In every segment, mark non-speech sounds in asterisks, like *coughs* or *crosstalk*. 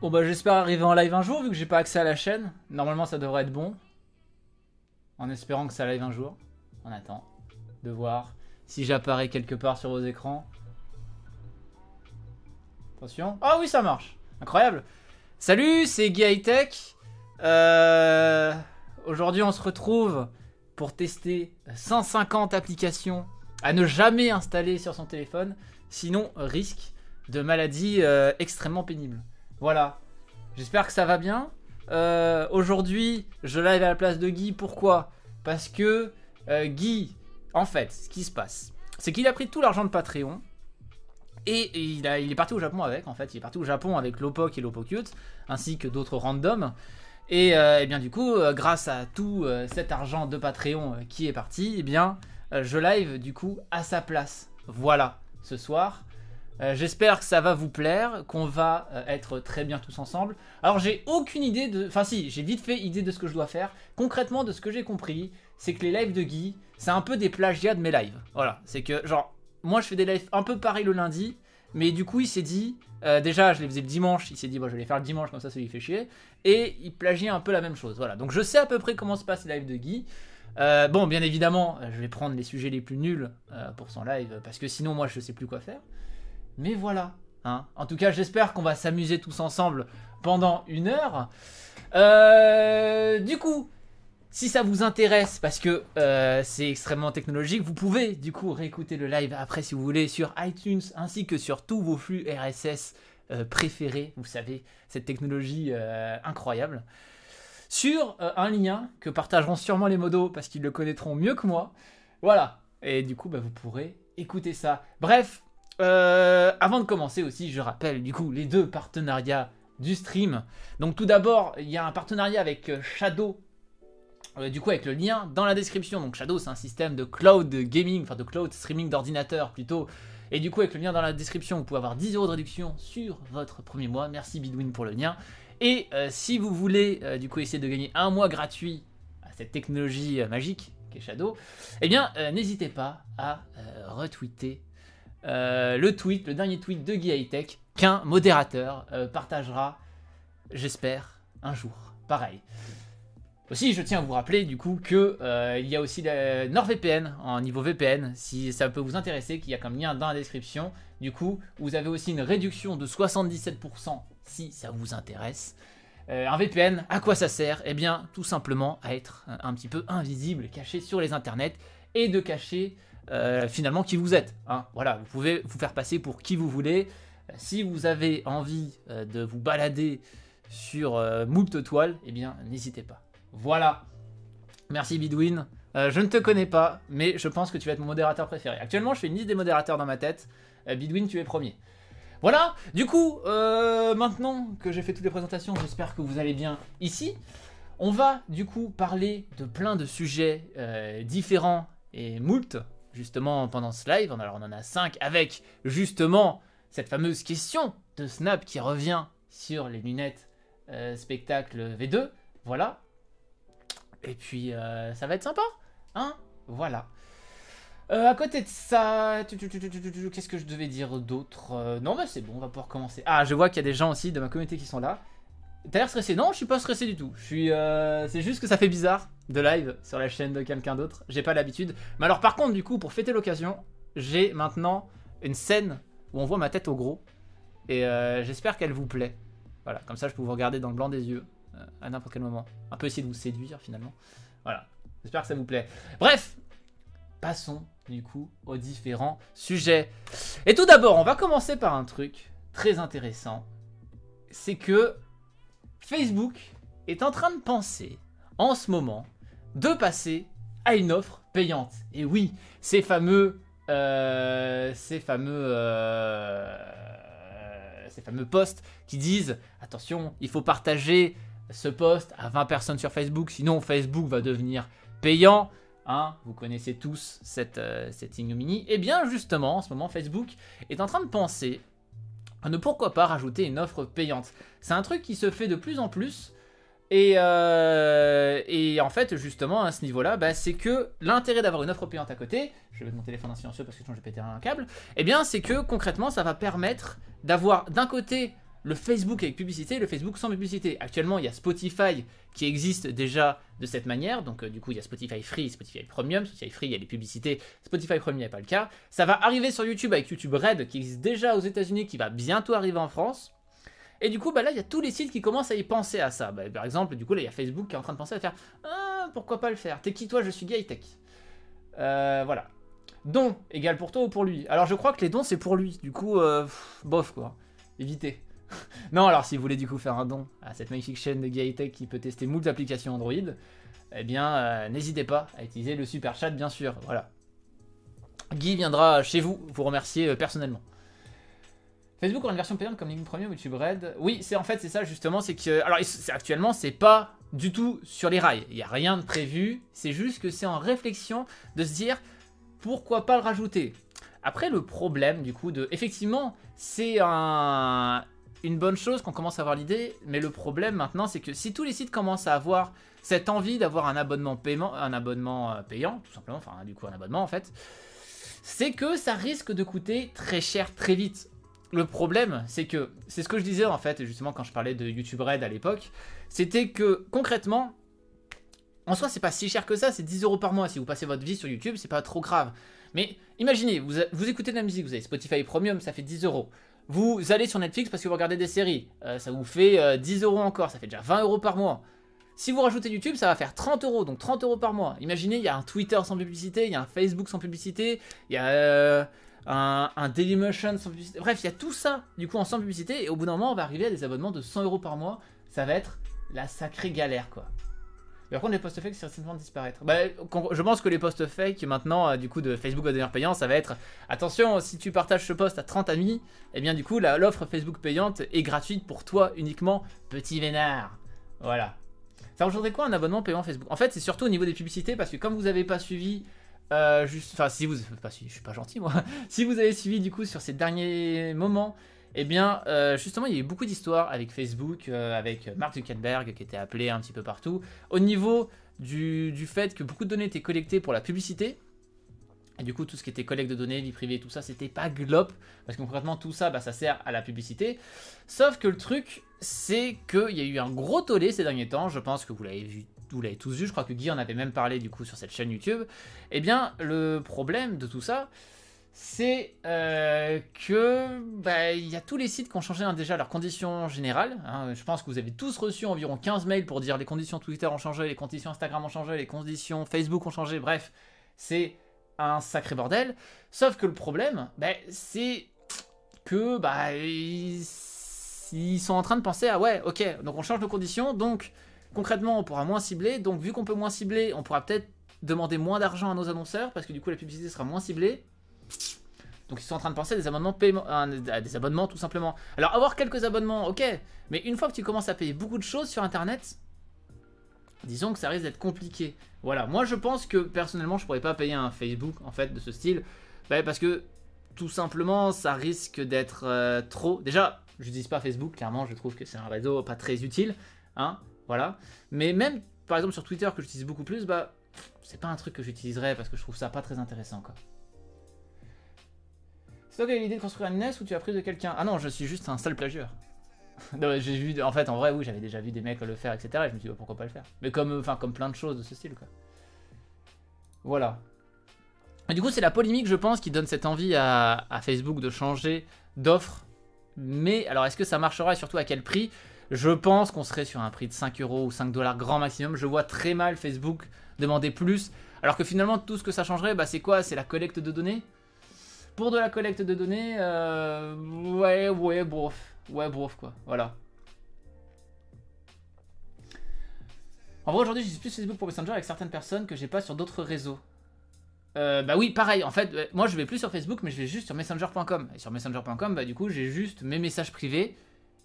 Bon bah j'espère arriver en live un jour vu que j'ai pas accès à la chaîne. Normalement ça devrait être bon. En espérant que ça live un jour. On attend de voir si j'apparais quelque part sur vos écrans. Attention. Ah oui ça marche. Incroyable. Salut, c'est Guy Tech. Euh, Aujourd'hui on se retrouve pour tester 150 applications à ne jamais installer sur son téléphone. Sinon risque de maladie euh, extrêmement pénible. Voilà. J'espère que ça va bien. Euh, Aujourd'hui, je live à la place de Guy. Pourquoi? Parce que euh, Guy, en fait, ce qui se passe, c'est qu'il a pris tout l'argent de Patreon. Et il, est parti au Japon avec, en fait. Il est parti au Japon avec Lopok et Lopocute, ainsi que d'autres randoms. Et, euh, eh bien du coup, grâce à tout cet argent de Patreon qui est parti, eh bien, je live du coup à sa place. Voilà, ce soir. Euh, J'espère que ça va vous plaire, qu'on va euh, être très bien tous ensemble. Alors j'ai aucune idée de... Enfin si, j'ai vite fait idée de ce que je dois faire. Concrètement, de ce que j'ai compris, c'est que les lives de Guy, c'est un peu des plagiats de mes lives. Voilà, c'est que genre, moi je fais des lives un peu pareil le lundi, mais du coup il s'est dit... euh, déjà, je les faisais le dimanche, il s'est dit, bon, je vais les faire le dimanche, comme ça, ça lui fait chier. Et il plagie un peu la même chose. Voilà, donc je sais à peu près comment se passe les lives de Guy. Bon, bien évidemment, je vais prendre les sujets les plus nuls pour son live, parce que sinon, moi, je sais plus quoi faire. Mais voilà. Hein. En tout cas, j'espère qu'on va s'amuser tous ensemble pendant une heure. Euh, du coup, si ça vous intéresse, parce que euh, c'est extrêmement technologique, vous pouvez du coup réécouter le live après si vous voulez sur iTunes ainsi que sur tous vos flux RSS euh, préférés. Vous savez, cette technologie incroyable. Sur un lien que partageront sûrement les modos parce qu'ils le connaîtront mieux que moi. Voilà. Et du coup, bah, vous pourrez écouter ça. Bref, euh, avant de commencer aussi, je rappelle du coup les deux partenariats du stream. Donc tout d'abord, il y a un partenariat avec euh, Shadow. euh, du coup, avec le lien dans la description. Donc Shadow, c'est un système de cloud gaming, enfin de cloud streaming d'ordinateur plutôt. Et du coup, avec le lien dans la description, vous pouvez avoir 10 euros de réduction sur votre premier mois. Merci Bidwin pour le lien. Et si vous voulez du coup essayer de gagner un mois gratuit à cette technologie magique qu'est Shadow, eh bien n'hésitez pas à retweeter euh, le tweet, le dernier tweet de Guy Hightech qu'un modérateur euh, partagera, j'espère, un jour. Pareil. Aussi, je tiens à vous rappeler du coup que euh, il y a aussi NordVPN en niveau VPN, si ça peut vous intéresser, qu'il y a comme lien dans la description. Du coup, vous avez aussi une réduction de 77% si ça vous intéresse. Un VPN, à quoi ça sert? Eh bien, tout simplement à être un petit peu invisible, caché sur les internets et de cacher euh, finalement qui vous êtes. hein. Voilà, vous pouvez vous faire passer pour qui vous voulez. Euh, Si vous avez envie euh, de vous balader sur euh, toiles, eh bien, n'hésitez pas. Voilà. Merci Bidwin. Je ne te connais pas, mais je pense que tu vas être mon modérateur préféré. Actuellement, je fais une liste des modérateurs dans ma tête. Bidwin, tu es premier. Voilà, du coup, maintenant que j'ai fait toutes les présentations, j'espère que vous allez bien ici. On va du coup parler de plein de sujets différents et moult, justement pendant ce live. Alors on en a 5 avec justement cette fameuse question de Snap qui revient sur les lunettes euh, spectacle V2. Voilà. Et puis euh, ça va être sympa, hein? Voilà. Euh, à côté de ça, qu'est-ce que je devais dire d'autre? Non, bah c'est bon, on va pouvoir commencer. Ah, je vois qu'il y a des gens aussi de ma communauté qui sont là. T'as l'air stressé Non, je suis pas stressé du tout. Je suis, euh, c'est juste que ça fait bizarre de live sur la chaîne de quelqu'un d'autre. J'ai pas l'habitude. Mais alors, par contre, du coup, pour fêter l'occasion, j'ai maintenant une scène où on voit ma tête au gros. Et euh, j'espère qu'elle vous plaît. Voilà, comme ça, je peux vous regarder dans le blanc des yeux euh, à n'importe quel moment. Un peu essayer de vous séduire finalement. Voilà, j'espère que ça vous plaît. Bref, passons du coup aux différents sujets. Et tout d'abord, on va commencer par un truc très intéressant. C'est que Facebook est en train de penser en ce moment de passer à une offre payante. Et oui, ces fameux, euh, ces fameux, euh, ces fameux posts qui disent attention, il faut partager ce post à 20 personnes sur Facebook, sinon Facebook va devenir payant. Hein, vous connaissez tous cette, euh, cette ignominie. Et bien justement, en ce moment, Facebook est en train de penser ne pourquoi pas rajouter une offre payante. C'est un truc qui se fait de plus en plus. Et, euh, en fait, justement, à ce niveau-là, bah, c'est que l'intérêt d'avoir une offre payante à côté, je vais mettre mon téléphone en silencieux parce que sinon je vais péter un câble, eh bien, c'est que concrètement, ça va permettre d'avoir d'un côté le Facebook avec publicité le Facebook sans publicité. Actuellement, il y a Spotify qui existe déjà de cette manière. Donc, euh, du coup, il y a Spotify Free, Spotify Premium. Spotify Free, il y a les publicités. Spotify Premium, il pas le cas. Ça va arriver sur YouTube avec YouTube Red qui existe déjà aux États-Unis, qui va bientôt arriver en France. Et du coup, bah là, il y a tous les sites qui commencent à y penser à ça. Bah, par exemple, du coup, là, il y a Facebook qui est en train de penser à faire Ah, pourquoi pas le faire? T'es qui toi? Je suis Gay Tech. Euh, voilà. Don égal pour toi ou pour lui? Alors, je crois que les dons, c'est pour lui. Du coup, euh, bof, quoi. Évitez. *laughs* non, alors si vous voulez du coup faire un don à cette magnifique chaîne de Gaitech qui peut tester moult applications Android, eh bien, euh, n'hésitez pas à utiliser le super chat, bien sûr. Voilà. Guy viendra chez vous vous remercier euh, personnellement. Facebook aura une version payante comme LinkedIn Premium ou YouTube Red. Oui, c'est en fait c'est ça justement, c'est que alors actuellement c'est pas du tout sur les rails. Il n'y a rien de prévu. C'est juste que c'est en réflexion de se dire pourquoi pas le rajouter? Après le problème du coup de effectivement c'est un une bonne chose qu'on commence à avoir l'idée, mais le problème maintenant, c'est que si tous les sites commencent à avoir cette envie d'avoir un abonnement un abonnement euh, payant, tout simplement, enfin du coup un abonnement en fait, c'est que ça risque de coûter très cher très vite. Le problème, c'est que, c'est ce que je disais en fait, justement quand je parlais de YouTube Red à l'époque, c'était que concrètement, en soi c'est pas si cher que ça, c'est 10 euros par mois. Si vous passez votre vie sur YouTube, c'est pas trop grave. Mais imaginez, vous, vous écoutez de la musique, vous avez Spotify Premium, ça fait 10 euros. Vous allez sur Netflix parce que vous regardez des séries. Euh, ça vous fait 10 euh, euros encore, ça fait déjà 20 euros par mois. Si vous rajoutez YouTube, ça va faire 30 euros, donc 30 euros par mois. Imaginez, il y a un Twitter sans publicité, il y a un Facebook sans publicité, il y a euh, un, un, Dailymotion sans publicité. Bref, il y a tout ça, du coup, en sans publicité. Et au bout d'un moment, on va arriver à des abonnements de 100 euros par mois. Ça va être la sacrée galère, quoi. Par contre, les posts fake, c'est certainement disparaître. Bah, je pense que les posts fake, maintenant, euh, du coup, de Facebook va devenir payant, ça va être attention, si tu partages ce post à 30 amis, eh bien, du coup, l'offre Facebook payante est gratuite pour toi uniquement, petit vénard. Voilà. Ça rejoindrait quoi un abonnement payant Facebook? En fait, c'est surtout au niveau des publicités, parce que comme vous n'avez pas suivi. Euh, juste, enfin, si vous, pas, je suis pas gentil moi. *laughs* si vous avez suivi du coup sur ces derniers moments, eh bien, euh, justement, il y a eu beaucoup d'histoires avec Facebook, euh, avec Mark Zuckerberg qui était appelé un petit peu partout, au niveau du, fait que beaucoup de données étaient collectées pour la publicité. Et du coup, tout ce qui était collecte de données, vie privée, tout ça, c'était pas glop. Parce que concrètement, tout ça, bah, ça sert à la publicité. Sauf que le truc, c'est qu'il y a eu un gros tollé ces derniers temps. Je pense que vous l'avez vu vous l'avez tous vu, je crois que Guy en avait même parlé du coup sur cette chaîne YouTube. Eh bien, le problème de tout ça, c'est euh, que bah, il y a tous les sites qui ont changé hein, déjà leurs conditions générales. Hein. Je pense que vous avez tous reçu environ 15 mails pour dire les conditions Twitter ont changé, les conditions Instagram ont changé, les conditions Facebook ont changé. Bref, c'est un sacré bordel. Sauf que le problème, bah, c'est que bah, ils, sont en train de penser à ouais, ok, donc on change nos conditions, donc concrètement on pourra moins cibler. Donc vu qu'on peut moins cibler, on pourra peut-être demander moins d'argent à nos annonceurs parce que du coup la publicité sera moins ciblée. Donc ils sont en train de penser à des abonnements paiement, des abonnements tout simplement. Alors avoir quelques abonnements, ok, mais une fois que tu commences à payer beaucoup de choses sur internet, disons que ça risque d'être compliqué. Voilà, moi je pense que personnellement je pourrais pas payer un Facebook en fait de ce style, bah, parce que tout simplement ça risque d'être euh, trop. Déjà, je n'utilise pas Facebook, clairement je trouve que c'est un réseau pas très utile, hein, voilà. Mais même par exemple sur Twitter que j'utilise beaucoup plus, bah c'est pas un truc que j'utiliserais parce que je trouve ça pas très intéressant quoi. C'est toi qui as l'idée de construire une NES ou tu as pris de quelqu'un? Ah non, je suis juste un sale plagieur. *laughs* j'ai vu, en fait, en vrai, oui, j'avais déjà vu des mecs le faire, etc. Et je me suis dit, bah, pourquoi pas le faire? Mais comme, enfin, comme plein de choses de ce style, quoi. Voilà. Et du coup, c'est la polémique, je pense, qui donne cette envie à, Facebook de changer d'offre. Mais alors, est-ce que ça marchera et surtout à quel prix? Je pense qu'on serait sur un prix de 5 euros ou 5 dollars grand maximum. Je vois très mal Facebook demander plus. Alors que finalement, tout ce que ça changerait, bah, c'est quoi? C'est la collecte de données? Pour de la collecte de données, euh, ouais, ouais, brof. Ouais, brof, quoi. Voilà. En vrai, aujourd'hui, j'utilise plus Facebook pour Messenger avec certaines personnes que j'ai pas sur d'autres réseaux. Euh, bah oui, pareil. En fait, euh, moi, je vais plus sur Facebook, mais je vais juste sur Messenger.com. Et sur Messenger.com, bah du coup, j'ai juste mes messages privés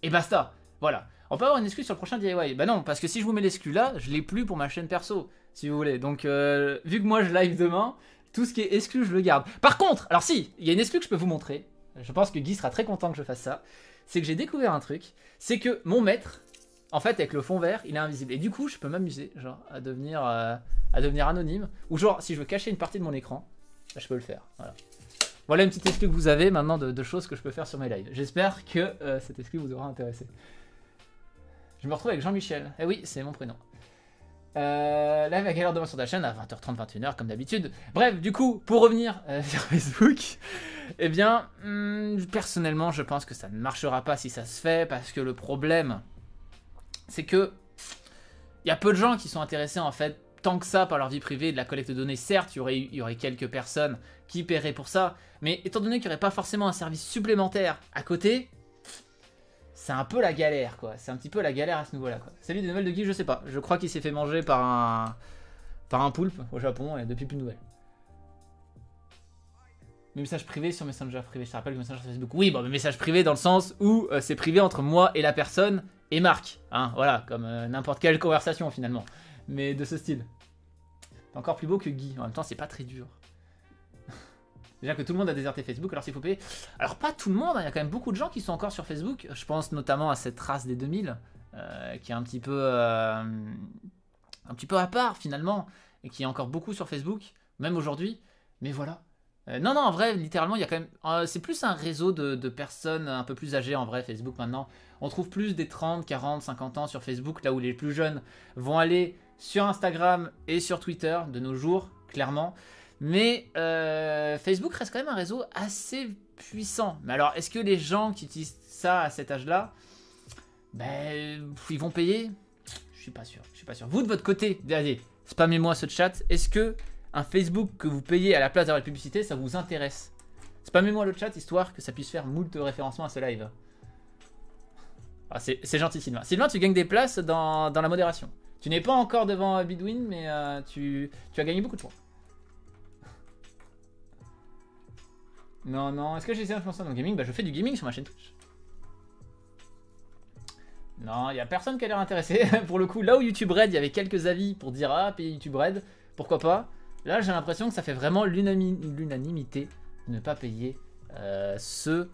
et basta. Voilà. On peut avoir une excuse sur le prochain DIY. Bah non, parce que si je vous mets l'exclus là, je l'ai plus pour ma chaîne perso, si vous voulez. Donc, vu que moi je live demain, tout ce qui est exclu, je le garde. Par contre, alors si, il y a une exclu que je peux vous montrer. Je pense que Guy sera très content que je fasse ça. C'est que j'ai découvert un truc. C'est que mon maître, en fait, avec le fond vert, il est invisible. Et du coup, je peux m'amuser, genre, à devenir, euh, devenir anonyme. Ou genre, si je veux cacher une partie de mon écran, bah, je peux le faire. Voilà. Voilà une petite exclu que vous avez maintenant de, choses que je peux faire sur mes lives. J'espère que euh, cette exclu vous aura intéressé. Je me retrouve avec Jean-Michel. Eh oui, c'est mon prénom. Euh, live à quelle heure demain sur ta chaîne À 20h30, 21h comme d'habitude. Bref, du coup, pour revenir euh, *laughs* sur Facebook, eh bien, hmm, personnellement, je pense que ça ne marchera pas si ça se fait parce que le problème, c'est que il y a peu de gens qui sont intéressés en fait tant que ça par leur vie privée de la collecte de données. Certes, il y aurait, y aurait quelques personnes qui paieraient pour ça, mais étant donné qu'il n'y aurait pas forcément un service supplémentaire à côté, c'est un peu la galère, quoi. C'est un petit peu la galère à ce niveau-là, quoi. Salut, des nouvelles de qui Je sais pas. Je crois qu'il s'est fait manger par un par un poulpe au Japon et depuis plus de nouvelles. Mes messages privés sur Messenger privé. Je te rappelle que Messenger sur Facebook. Oui, bon, mes messages privés dans le sens où euh, c'est privé entre moi et la personne et Marc. Hein, voilà, comme euh, n'importe quelle conversation finalement. Mais de ce style. Encore plus beau que Guy. En même temps, c'est pas très dur. Déjà que tout le monde a déserté Facebook, alors s'il faut payer. Alors, pas tout le monde, hein, il y a quand même beaucoup de gens qui sont encore sur Facebook. Je pense notamment à cette race des 2000, euh, qui est un petit peu. un petit peu à part finalement, et qui est encore beaucoup sur Facebook, même aujourd'hui. Mais voilà, euh, non, non, en vrai, littéralement, il y a quand même. Euh, c'est plus un réseau de, personnes un peu plus âgées en vrai, Facebook maintenant. On trouve plus des 30, 40, 50 ans sur Facebook, là où les plus jeunes vont aller sur Instagram et sur Twitter de nos jours, clairement. Mais euh, Facebook reste quand même un réseau assez puissant. Mais alors, est-ce que les gens qui utilisent ça à cet âge-là, ben, ils vont payer? Je suis pas sûr. Je suis pas sûr. Vous de votre côté, allez, spammez-moi ce chat. Est-ce que un Facebook que vous payez à la place d'avoir la publicité, ça vous intéresse? Spammez-moi le chat histoire que ça puisse faire moult référencement à ce live. Ah, c'est gentil Sylvain. Sylvain, tu gagnes des places dans, la modération. Tu n'es pas encore devant Bidwin, mais euh, tu, as gagné beaucoup de points. Non, non. Est-ce que j'essaie d'influencer dans le gaming? Bah, je fais du gaming sur ma chaîne Twitch. Non, il n'y a personne qui a l'air intéressé. *laughs* pour le coup, là où YouTube Red, il y avait quelques avis pour dire Ah, payer YouTube Red, pourquoi pas? Là, j'ai l'impression que ça fait vraiment l'unanimité de ne pas payer euh, ce...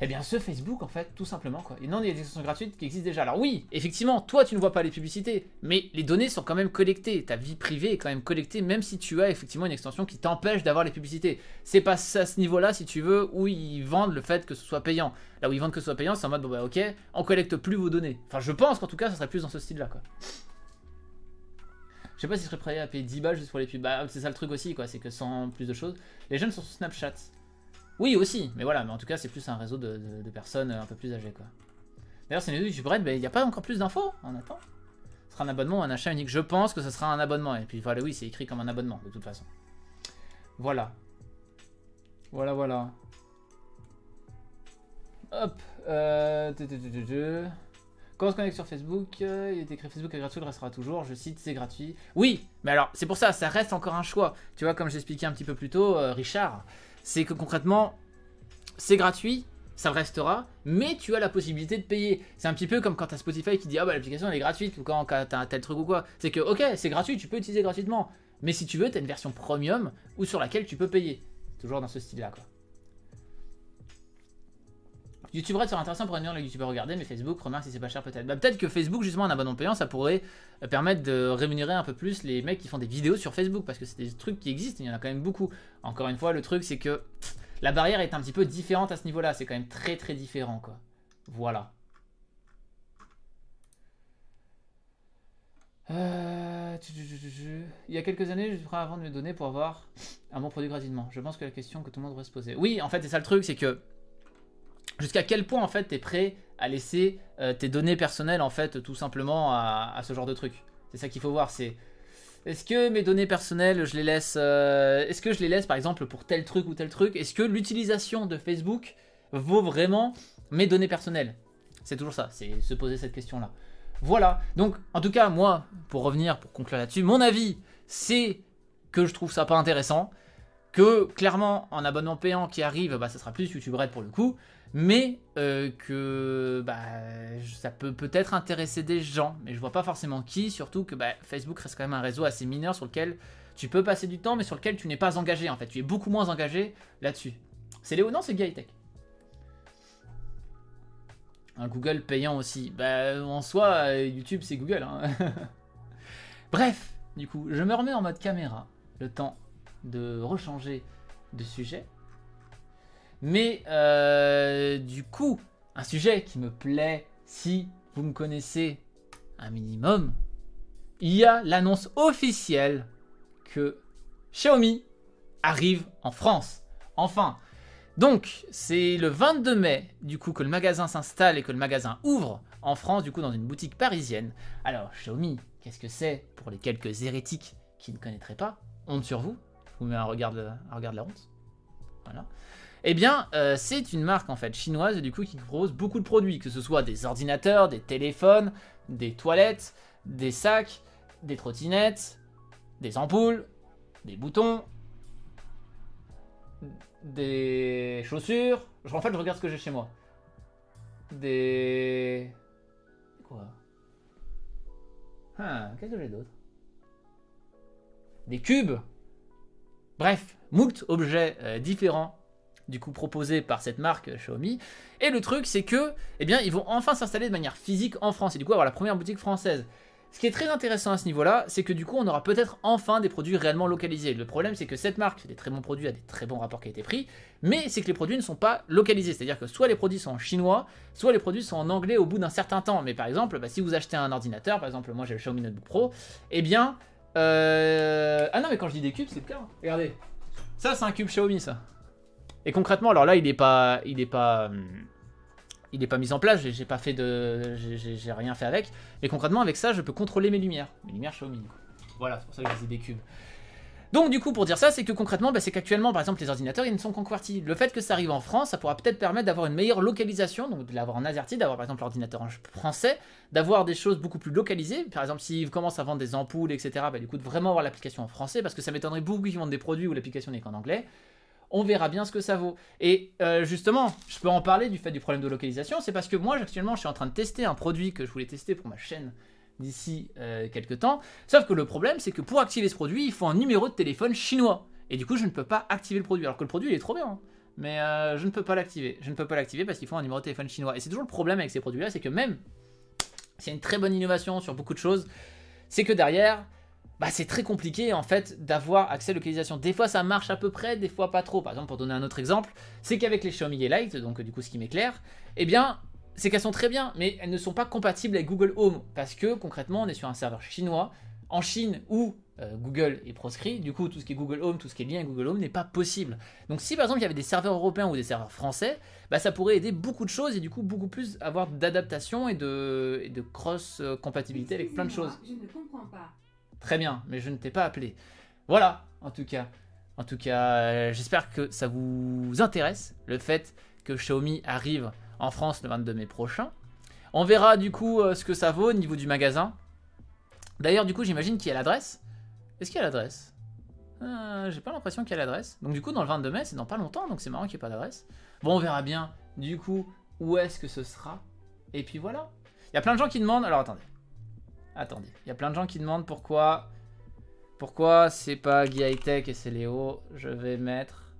Eh bien, ce Facebook, en fait, tout simplement, quoi. Et non, il y a des extensions gratuites qui existent déjà. Alors oui, effectivement, toi, tu ne vois pas les publicités, mais les données sont quand même collectées. Ta vie privée est quand même collectée, même si tu as effectivement une extension qui t'empêche d'avoir les publicités. C'est pas à ce niveau-là, si tu veux, où ils vendent le fait que ce soit payant. Là où ils vendent que ce soit payant, c'est en mode, bon bah ok, on collecte plus vos données. Enfin, je pense qu'en tout cas, ça serait plus dans ce style-là, quoi. Je sais pas si je serais prêt à payer 10 balles juste pour les pubs. Bah, c'est ça le truc aussi, quoi. C'est que sans plus de choses. Les jeunes sont sur Snapchat. Oui, aussi. Mais voilà, mais en tout cas, c'est plus un réseau de, personnes un peu plus âgées, quoi. D'ailleurs, c'est une vidéo YouTube Red, mais il n'y a pas encore plus d'infos. On attend. Ce sera un abonnement ou un achat unique. Je pense que ce sera un abonnement. Et puis voilà, oui, c'est écrit comme un abonnement, de toute façon. Voilà. Voilà, voilà. Hop. Euh... Quand on se connecte sur Facebook, il est écrit Facebook est gratuit, il restera toujours. Je cite, c'est gratuit. Oui, mais alors, c'est pour ça, ça reste encore un choix. Tu vois, comme j'expliquais un petit peu plus tôt, euh, Richard, c'est que concrètement, c'est gratuit, ça restera, mais tu as la possibilité de payer. C'est un petit peu comme quand tu as Spotify qui dit Ah bah l'application elle est gratuite, ou quand tu as un tel truc ou quoi. C'est que, ok, c'est gratuit, tu peux utiliser gratuitement. Mais si tu veux, tu as une version premium ou sur laquelle tu peux payer. Toujours dans ce style-là, quoi. YouTube Red serait intéressant pour réunir les youtubeurs regarder, mais Facebook, remarque si c'est pas cher peut-être. Bah, peut-être que Facebook, justement, un abonnement payant, ça pourrait euh, permettre de rémunérer un peu plus les mecs qui font des vidéos sur Facebook, parce que c'est des trucs qui existent, il y en a quand même beaucoup. Encore une fois, le truc, c'est que la barrière est un petit peu différente à ce niveau-là, c'est quand même très très différent, quoi. Voilà. Euh, il y a quelques années, je prêt avant de me donner pour avoir un bon produit gratuitement. Je pense que la question que tout le monde devrait se poser. Oui, en fait, c'est ça le truc, c'est que jusqu'à quel point en fait tu es prêt à laisser euh, tes données personnelles en fait tout simplement à, ce genre de truc? C'est ça qu'il faut voir, c'est est-ce que mes données personnelles, je les laisse euh, est-ce que je les laisse par exemple pour tel truc ou tel truc? Est-ce que l'utilisation de Facebook vaut vraiment mes données personnelles? C'est toujours ça, c'est se poser cette question-là. Voilà. Donc en tout cas, moi pour revenir pour conclure là-dessus, mon avis, c'est que je trouve ça pas intéressant que clairement en abonnement payant qui arrive, bah ça sera plus YouTube Red pour le coup mais euh, que bah, ça peut peut-être intéresser des gens, mais je vois pas forcément qui, surtout que bah, Facebook reste quand même un réseau assez mineur sur lequel tu peux passer du temps, mais sur lequel tu n'es pas engagé en fait, tu es beaucoup moins engagé là-dessus. C'est Léo Non, c'est Gaitech. Un Google payant aussi. Bah, en soi, YouTube c'est Google. Hein. *laughs* Bref, du coup, je me remets en mode caméra, le temps de rechanger de sujet. Mais euh, du coup, un sujet qui me plaît, si vous me connaissez un minimum, il y a l'annonce officielle que Xiaomi arrive en France. Enfin. Donc, c'est le 22 mai, du coup, que le magasin s'installe et que le magasin ouvre en France, du coup, dans une boutique parisienne. Alors, Xiaomi, qu'est-ce que c'est pour les quelques hérétiques qui ne connaîtraient pas? Honte sur vous. Vous mets un regard de, la honte. Voilà. Eh bien, euh, c'est une marque en fait chinoise du coup qui propose beaucoup de produits, que ce soit des ordinateurs, des téléphones, des toilettes, des sacs, des trottinettes, des ampoules, des boutons, des chaussures. En fait, je regarde ce que j'ai chez moi. Des. Quoi? Ah, qu'est-ce que j'ai d'autre? Des cubes. Bref, moult objets euh, différents du coup proposés par cette marque Xiaomi. Et le truc, c'est que, eh bien, ils vont enfin s'installer de manière physique en France et du coup avoir la première boutique française. Ce qui est très intéressant à ce niveau-là, c'est que du coup, on aura peut-être enfin des produits réellement localisés. Le problème, c'est que cette marque fait des très bons produits à des très bons rapports qualité-prix, mais c'est que les produits ne sont pas localisés. C'est-à-dire que soit les produits sont en chinois, soit les produits sont en anglais au bout d'un certain temps. Mais par exemple, bah, si vous achetez un ordinateur, par exemple, moi j'ai le Xiaomi Notebook Pro, eh bien. Euh... Ah non, mais quand je dis des cubes, c'est le cas. Regardez. Ça, c'est un cube Xiaomi, ça. Et concrètement, alors là, il n'est pas. Il est pas. Hum, il n'est pas mis en place, j'ai pas fait de. J'ai rien fait avec. Mais concrètement, avec ça, je peux contrôler mes lumières. Mes lumières Xiaomi. Voilà, c'est pour ça que j'ai des cubes. Donc du coup, pour dire ça, c'est que concrètement, bah, c'est qu'actuellement, par exemple, les ordinateurs, ils ne sont qu'en QWERTY. Le fait que ça arrive en France, ça pourra peut-être permettre d'avoir une meilleure localisation, donc de l'avoir en AZERTY, d'avoir par exemple l'ordinateur en français, d'avoir des choses beaucoup plus localisées. Par exemple, s'ils commencent à vendre des ampoules, etc., bah, du coup, de vraiment avoir l'application en français, parce que ça m'étonnerait beaucoup qu'ils vendent des produits où l'application n'est qu'en anglais on verra bien ce que ça vaut. Et euh, justement, je peux en parler du fait du problème de localisation, c'est parce que moi, actuellement, je suis en train de tester un produit que je voulais tester pour ma chaîne d'ici euh, quelques temps. Sauf que le problème, c'est que pour activer ce produit, il faut un numéro de téléphone chinois. Et du coup, je ne peux pas activer le produit. Alors que le produit, il est trop bien. Hein. Mais euh, je ne peux pas l'activer. Je ne peux pas l'activer parce qu'il faut un numéro de téléphone chinois. Et c'est toujours le problème avec ces produits-là, c'est que même s'il y a une très bonne innovation sur beaucoup de choses, c'est que derrière, bah, c'est très compliqué en fait d'avoir accès à la localisation. Des fois ça marche à peu près, des fois pas trop. Par exemple, pour donner un autre exemple, c'est qu'avec les Xiaomi Lite, donc du coup ce qui m'éclaire, eh bien c'est qu'elles sont très bien, mais elles ne sont pas compatibles avec Google Home parce que concrètement on est sur un serveur chinois en Chine où euh, Google est proscrit. Du coup, tout ce qui est Google Home, tout ce qui est lié à Google Home n'est pas possible. Donc, si par exemple il y avait des serveurs européens ou des serveurs français, bah, ça pourrait aider beaucoup de choses et du coup beaucoup plus avoir d'adaptation et de, et de cross compatibilité avec plein de choses. Je ne comprends pas. Très bien, mais je ne t'ai pas appelé. Voilà, en tout cas. En tout cas, euh, j'espère que ça vous intéresse, le fait que Xiaomi arrive en France le 22 mai prochain. On verra du coup euh, ce que ça vaut au niveau du magasin. D'ailleurs, du coup, j'imagine qu'il y a l'adresse. Est-ce qu'il y a l'adresse? Euh, J'ai pas l'impression qu'il y a l'adresse. Donc du coup, dans le 22 mai, c'est dans pas longtemps, donc c'est marrant qu'il n'y ait pas d'adresse. Bon, on verra bien, du coup, où est-ce que ce sera. Et puis voilà. Il y a plein de gens qui demandent... Alors attendez. Attendez, il y a plein de gens qui demandent pourquoi pourquoi c'est pas Guy High Tech et c'est Léo. Je vais mettre...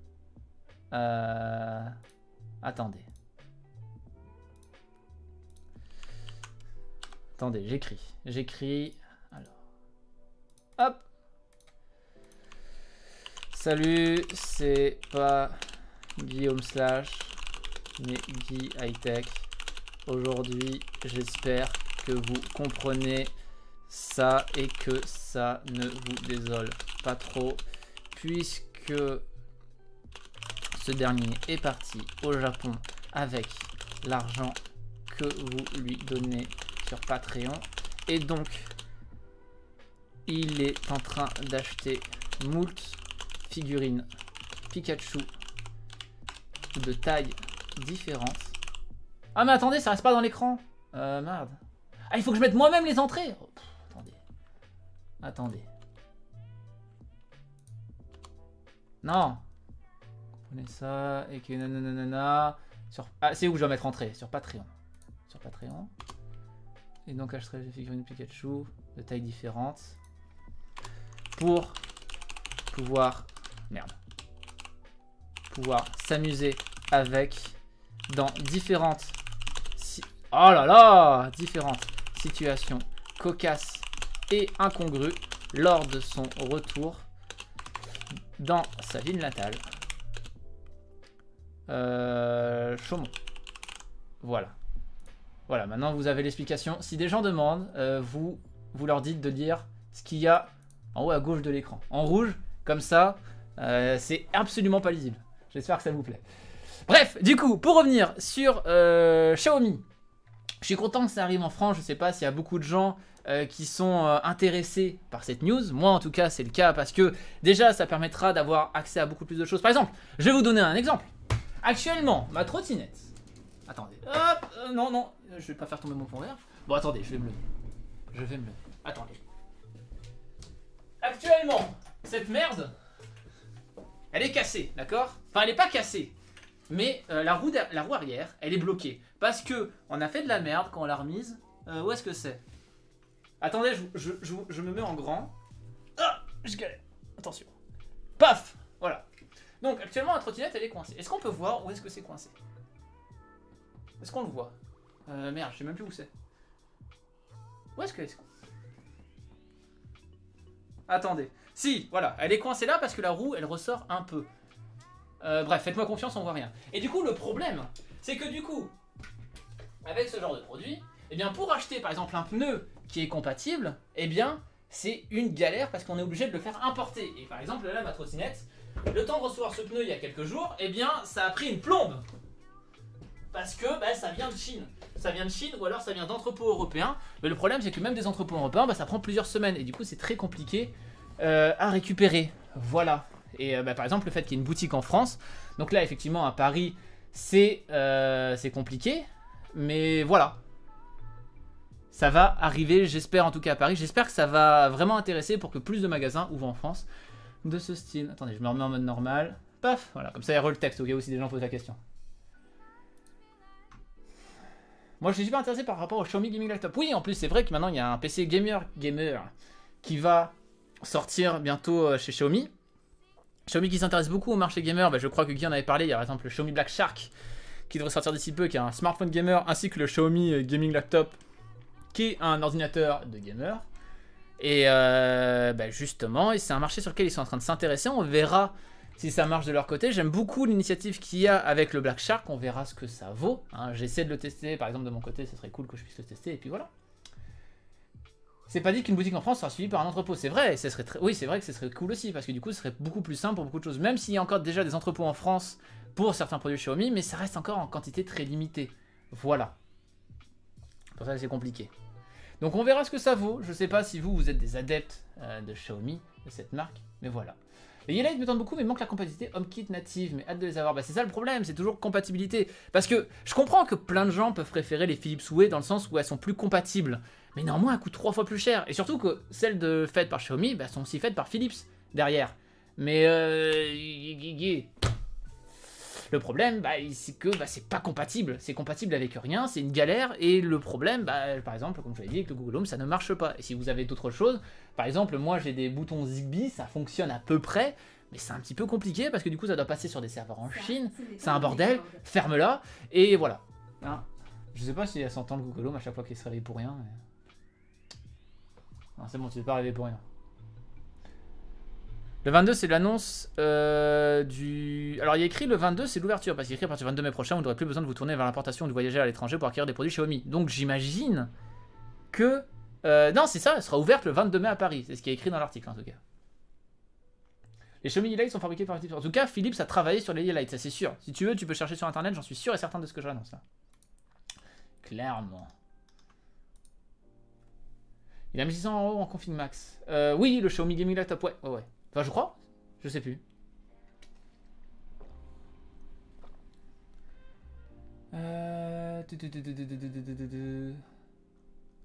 Euh... Attendez. Attendez, j'écris. J'écris. Alors. Hop. Salut, c'est pas Guillaume Slash, mais Guy High Tech. Aujourd'hui, j'espère que vous comprenez ça et que ça ne vous désole pas trop puisque ce dernier est parti au Japon avec l'argent que vous lui donnez sur Patreon et donc il est en train d'acheter moult figurines Pikachu de taille différentes. Ah mais attendez, ça reste pas dans l'écran. Euh, merde. Ah, il faut que je mette moi-même les entrées oh, Attendez. Attendez. Non. Prenez ça et que nanana. Sur... Ah, c'est où je dois mettre entrée? Sur Patreon. Sur Patreon. Et donc, acheterai des figurines Pikachu de taille différente. Pour pouvoir. Merde. Pouvoir s'amuser avec dans différentes. Oh là là Différentes situation cocasse et incongrue lors de son retour dans sa ville natale. euh, Chaumont. Voilà. Voilà, maintenant vous avez l'explication. Si des gens demandent, euh, vous, vous leur dites de lire ce qu'il y a en haut à gauche de l'écran. En rouge, comme ça, euh, c'est absolument pas lisible. J'espère que ça vous plaît. Bref, du coup, pour revenir sur euh, Xiaomi, je suis content que ça arrive en France. Je sais pas s'il y a beaucoup de gens qui sont intéressés par cette news. Moi, en tout cas, c'est le cas parce que déjà, ça permettra d'avoir accès à beaucoup plus de choses. Par exemple, je vais vous donner un exemple. Actuellement, ma trottinette. Attendez. Hop, euh, non, non, je vais pas faire tomber mon pont vert. Bon, attendez, je vais me lever. Je vais me lever. Attendez. Actuellement, cette merde, elle est cassée, d'accord? Enfin, elle est pas cassée, mais euh, la, roue la roue arrière, elle est bloquée. Parce que on a fait de la merde quand on l'a remise. Euh, où est-ce que c'est? Attendez, je, je me mets en grand. Ah, je galère. Attention. Paf Voilà. Donc, actuellement, la trottinette, elle est coincée. Est-ce qu'on peut voir où est-ce que c'est coincé? Est-ce qu'on le voit? Euh, Merde, je sais même plus où c'est. Où est-ce que est Attendez. Si, voilà, elle est coincée là parce que la roue, elle ressort un peu. Euh, bref, faites-moi confiance, on voit rien. Et du coup, le problème, c'est que du coup, avec ce genre de produit, eh bien, pour acheter par exemple un pneu qui est compatible, eh bien, c'est une galère parce qu'on est obligé de le faire importer. Et par exemple, là, ma trottinette, le temps de recevoir ce pneu il y a quelques jours, eh bien, ça a pris une plombe. Parce que bah, ça vient de Chine. Ça vient de Chine ou alors ça vient d'entrepôts européens. Mais le problème, c'est que même des entrepôts européens, bah, ça prend plusieurs semaines. Et du coup, c'est très compliqué euh, à récupérer. Voilà. Et euh, bah, par exemple, le fait qu'il y ait une boutique en France. Donc là, effectivement, à Paris, c'est euh, compliqué. Mais voilà. Ça va arriver, j'espère en tout cas à Paris. J'espère que ça va vraiment intéresser pour que plus de magasins ouvrent en France de ce style. Attendez, je me remets en mode normal. Paf, voilà, comme ça il y a le texte au cas où si des gens posent la question. Moi je suis super intéressé par rapport au Xiaomi Gaming Laptop. Oui, en plus c'est vrai que maintenant il y a un PC gamer gamer qui va sortir bientôt euh, chez Xiaomi. Xiaomi qui s'intéresse beaucoup au marché gamer, bah, je crois que Guy en avait parlé, il y a par exemple le Xiaomi Black Shark qui devrait sortir d'ici peu, qui est un smartphone gamer, ainsi que le Xiaomi euh, Gaming Laptop qui est un ordinateur de gamer. Et euh, bah, justement, c'est un marché sur lequel ils sont en train de s'intéresser. On verra si ça marche de leur côté. J'aime beaucoup l'initiative qu'il y a avec le Black Shark. On verra ce que ça vaut. hein. J'essaie de le tester, par exemple, de mon côté. Ce serait cool que je puisse le tester. Et puis voilà. C'est pas dit qu'une boutique en France sera suivie par un entrepôt. C'est vrai. Ce serait très... Oui, c'est vrai que ce serait cool aussi. Parce que du coup, ce serait beaucoup plus simple pour beaucoup de choses. Même s'il y a encore déjà des entrepôts en France pour certains produits Xiaomi. Mais ça reste encore en quantité très limitée. Voilà. Pour ça, c'est compliqué. Donc on verra ce que ça vaut. Je sais pas si vous, vous êt des adeptes euh, de Xiaomi, de cette marque, mais voilà. Les Yellow me tentent beaucoup, mais manque la compatibilité HomeKit native, mais hâte de les avoir. Bah c'est ça le problème, c'est toujours compatibilité. Parce que je comprends que plein de gens peuvent préférer les Philips Hue dans le sens où elles sont plus compatibles. Mais néanmoins, elles coûtent trois fois plus cher. Et surtout que celles faites par Xiaomi bah, sont aussi faites par Philips derrière. Mais euh, le problème, bah, c'est que bah, c'est pas compatible. C'est compatible avec rien, c'est une galère. Et le problème, bah, par exemple, comme je l'ai dit, avec le Google Home, ça ne marche pas. Et si vous avez d'autres choses, par exemple, moi j'ai des boutons Zigbee, ça fonctionne à peu près. Mais c'est un petit peu compliqué parce que du coup, ça doit passer sur des serveurs en Chine. C'est un bordel. Ferme-la. Et voilà. Hein. Je sais pas si elle s'entend le Google Home à chaque fois qu'il se réveille pour rien. mais- Non, c'est bon, tu n'es pas réveillé pour rien. Le 22, c'est l'annonce euh, du. Alors, il y a écrit le 22, c'est l'ouverture, parce qu'il y a écrit à partir du 22 mai prochain, vous n'aurez plus besoin de vous tourner vers l'importation ou de voyager à l'étranger pour acquérir des produits Xiaomi. Donc, j'imagine que. euh, non, c'est ça, elle sera ouverte le 22 mai à Paris. C'est ce qui est écrit dans l'article, en tout cas. Les Xiaomi E-Light sont fabriqués par Philips. En tout cas, Philips a travaillé sur les E-Light, ça c'est sûr. Si tu veux, tu peux chercher sur internet, j'en suis sûr et certain de ce que j'annonce là. Clairement. Il a mis 600 euros en config max. Euh, oui, le Xiaomi Gaming Laptop, ouais, ouais, ouais. Enfin, je crois. Je sais plus.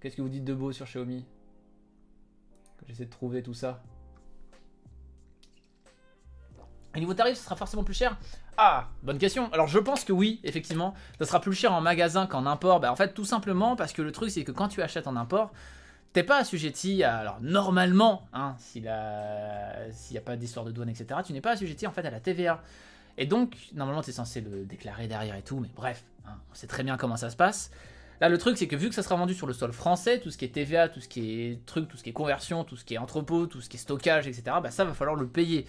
Qu'est-ce que vous dites de beau sur Xiaomi? J'essaie de trouver tout ça. Et niveau tarif, ce sera forcément plus cher? Ah, bonne question. Alors je pense que oui, effectivement, ça sera plus cher en magasin qu'en import. Bah, en fait, tout simplement parce que le truc, c'est que quand tu achètes en import, t'es pas assujetti à. Alors normalement, hein, s'il n'y a pas d'histoire de douane, etc., tu n'es pas assujetti en fait à la TVA. Et donc, normalement, tu es censé le déclarer derrière et tout, mais bref, hein, on sait très bien comment ça se passe. Là, le truc, c'est que vu que ça sera vendu sur le sol français, tout ce qui est TVA, tout ce qui est truc, tout ce qui est conversion, tout ce qui est entrepôt, tout ce qui est stockage, etc., bah ça va falloir le payer.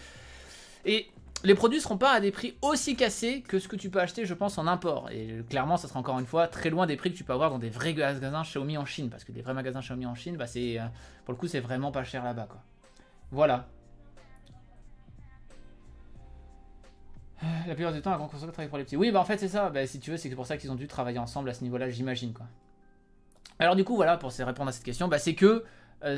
Et les produits seront pas à des prix aussi cassés que ce que tu peux acheter, je pense, en import. Et clairement, ça sera encore une fois très loin des prix que tu peux avoir dans des vrais magasins Xiaomi en Chine. Parce que des vrais magasins Xiaomi en Chine, bah, c'est, euh, pour le coup, c'est vraiment pas cher là-bas. Quoi. Voilà. La plupart du temps, la grande construction travaille pour les petits. Oui, bah en fait, c'est ça. Bah, si tu veux, c'est pour ça qu'ils ont dû travailler ensemble à ce niveau-là, j'imagine. quoi. Alors, du coup, voilà, pour répondre à cette question, bah, c'est que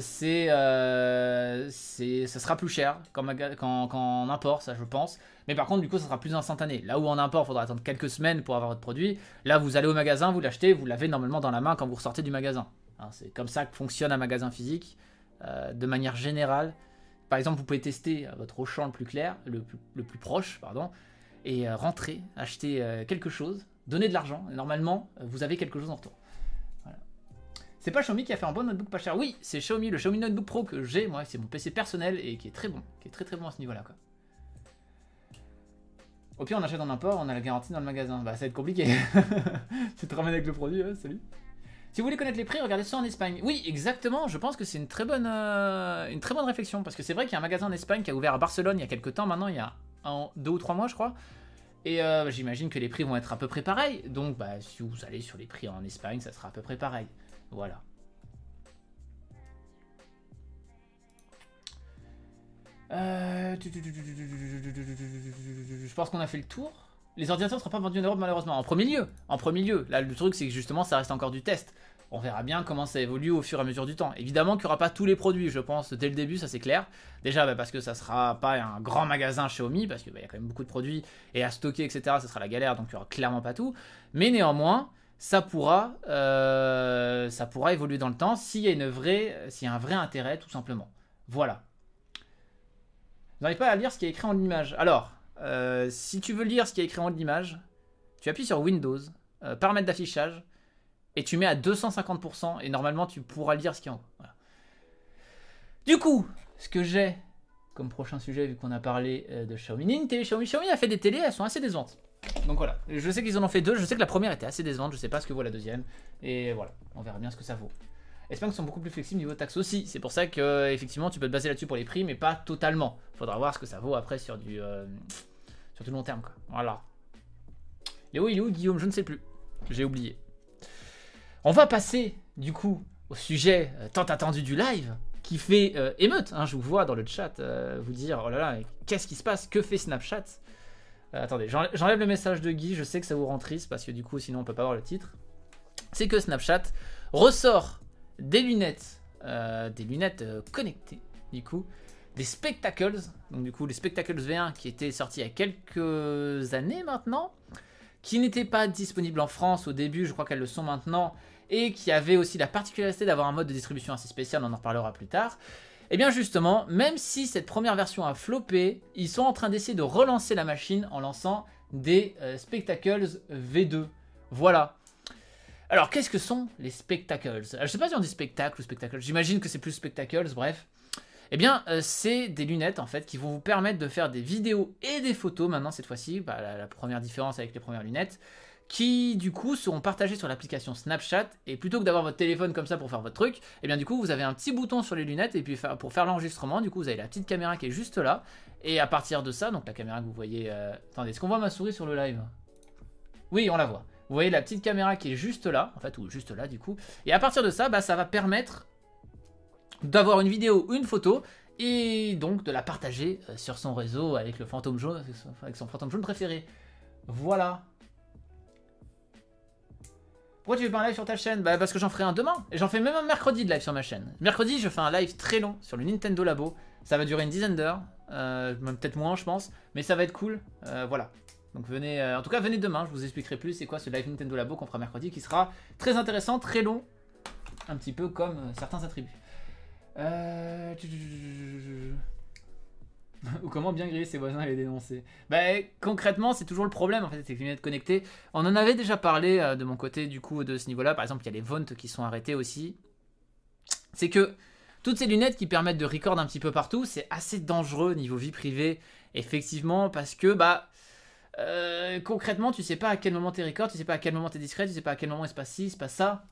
c'est, euh, c'est, ça sera plus cher qu'en, import, ça je pense. Mais par contre, du coup, ça sera plus instantané. Là où en import, il faudra attendre quelques semaines pour avoir votre produit. Là, vous allez au magasin, vous l'achetez, vous l'avez normalement dans la main quand vous ressortez du magasin. Hein, c'est comme ça que fonctionne un magasin physique, euh, de manière générale. Par exemple, vous pouvez tester votre Auchan le plus clair, le plus, le plus proche, pardon, et rentrer, acheter quelque chose, donner de l'argent. Normalement, vous avez quelque chose en retour. C'est pas Xiaomi qui a fait un bon notebook pas cher. Oui, c'est Xiaomi, le Xiaomi Notebook Pro que j'ai, moi, c'est mon PC personnel et qui est très bon, qui est très très bon à ce niveau-là. Au pire, on achète en import, on a la garantie dans le magasin. Bah, ça va être compliqué. *laughs* tu te ramènes avec le produit, salut. Si vous voulez connaître les prix, regardez ça en Espagne. Oui, exactement. Je pense que c'est une très bonne, euh, une très bonne réflexion parce que c'est vrai qu'il y a un magasin en Espagne qui a ouvert à Barcelone il y a quelques temps. Maintenant, il y a deux ou trois mois, je crois. Et euh, j'imagine que les prix vont être à peu près pareils. Donc, bah, si vous allez sur les prix en Espagne, ça sera à peu près pareil. Voilà. Euh, je pense qu'on a fait le tour. Les ordinateurs ne seront pas vendus en Europe malheureusement. En premier lieu, en premier lieu. Là, le truc c'est que justement, ça reste encore du test. On verra bien comment ça évolue au fur et à mesure du temps. Évidemment qu'il n'y aura pas tous les produits, je pense, dès le début, ça c'est clair. Déjà bah, parce que ça sera pas un grand magasin Xiaomi, parce qu'il bah, y a quand même beaucoup de produits et à stocker, etc. Ça sera la galère, donc il n'y aura clairement pas tout. Mais néanmoins, ça pourra, euh, ça pourra évoluer dans le temps s'il y a y a un vrai intérêt, tout simplement. Voilà. Vous n'arrivez pas à lire ce qui est écrit en image. Alors, euh, si tu veux lire ce qui est écrit en image, tu appuies sur Windows, euh, paramètres d'affichage, et tu mets à 250%, et normalement tu pourras lire ce qui est en haut. Du coup, ce que j'ai comme prochain sujet, vu qu'on a parlé de Xiaomi, une télé Xiaomi. Xiaomi a fait des télés, elles sont assez décevantes. Donc voilà, je sais qu'ils en ont fait deux, je sais que la première était assez décevante, je sais pas ce que vaut la deuxième, et voilà, on verra bien ce que ça vaut. Espagne sont beaucoup plus flexibles niveau taxe aussi, c'est pour ça que effectivement tu peux te baser là-dessus pour les prix, mais pas totalement. Faudra voir ce que ça vaut après sur du, euh, sur long terme. Voilà. Léo il est où Guillaume? Je ne sais plus, j'ai oublié. On va passer du coup au sujet euh, tant attendu du live qui fait euh, émeute. Hein, je vous vois dans le chat vous dire oh là là, qu'est-ce qui se passe? Que fait Snapchat? euh, attendez, j'enlève le message de Guy, je sais que ça vous rend triste parce que du coup sinon on peut pas voir le titre. C'est que Snapchat ressort des lunettes, euh, des lunettes euh, connectées, du coup, des spectacles, donc du coup les spectacles V1 qui étaient sortis il y a quelques années maintenant, qui n'étaient pas disponibles en France au début, je crois qu'elles le sont maintenant, et qui avaient aussi la particularité d'avoir un mode de distribution assez spécial, on en reparlera plus tard. Et eh bien justement, même si cette première version a floppé, ils sont en train d'essayer de relancer la machine en lançant des euh, Spectacles V2. Voilà. Alors qu'est-ce que sont les Spectacles? Je sais pas si on dit spectacle ou spectacles, j'imagine que c'est plus Spectacles, bref. Eh bien, euh, c'est des lunettes en fait qui vont vous permettre de faire des vidéos et des photos maintenant cette fois-ci. Bah, la, première différence avec les premières lunettes, qui du coup seront partagés sur l'application Snapchat et plutôt que d'avoir votre téléphone comme ça pour faire votre truc, et eh bien du coup vous avez un petit bouton sur les lunettes et puis pour faire l'enregistrement, du coup vous avez la petite caméra qui est juste là et à partir de ça, donc la caméra que vous voyez, euh, attendez, est-ce qu'on voit ma souris sur le live? Oui, on la voit. Vous voyez la petite caméra qui est juste là, en fait, ou juste là du coup, et à partir de ça, bah, ça va permettre d'avoir une vidéo une photo et donc de la partager euh, sur son réseau avec le fantôme jaune, avec son fantôme jaune préféré. Voilà. Pourquoi tu fais pas un live sur ta chaîne Bah parce que j'en ferai un demain. Et j'en fais même un mercredi de live sur ma chaîne. Mercredi, je fais un live très long sur le Nintendo Labo. Ça va durer une dizaine d'heures. Euh, peut-être moins, je pense. Mais ça va être cool. Euh, voilà. Donc venez, euh, en tout cas venez demain, je vous expliquerai plus c'est quoi ce live Nintendo Labo qu'on fera mercredi qui sera très intéressant, très long, un petit peu comme certains attributs. Euh... *laughs* Ou comment bien griller ses voisins et les dénoncer Bah concrètement c'est toujours le problème en fait, c'est les lunettes connectées. On en avait déjà parlé euh, de mon côté du coup de ce niveau-là. Par exemple il y a les Vont qui sont arrêtés aussi. C'est que toutes ces lunettes qui permettent de record un petit peu partout, c'est assez dangereux niveau vie privée, effectivement, parce que bah euh, concrètement tu sais pas à quel moment t'es record, tu sais pas à quel moment t'es discret, tu sais pas à quel moment il se passe ci, il se passe ça.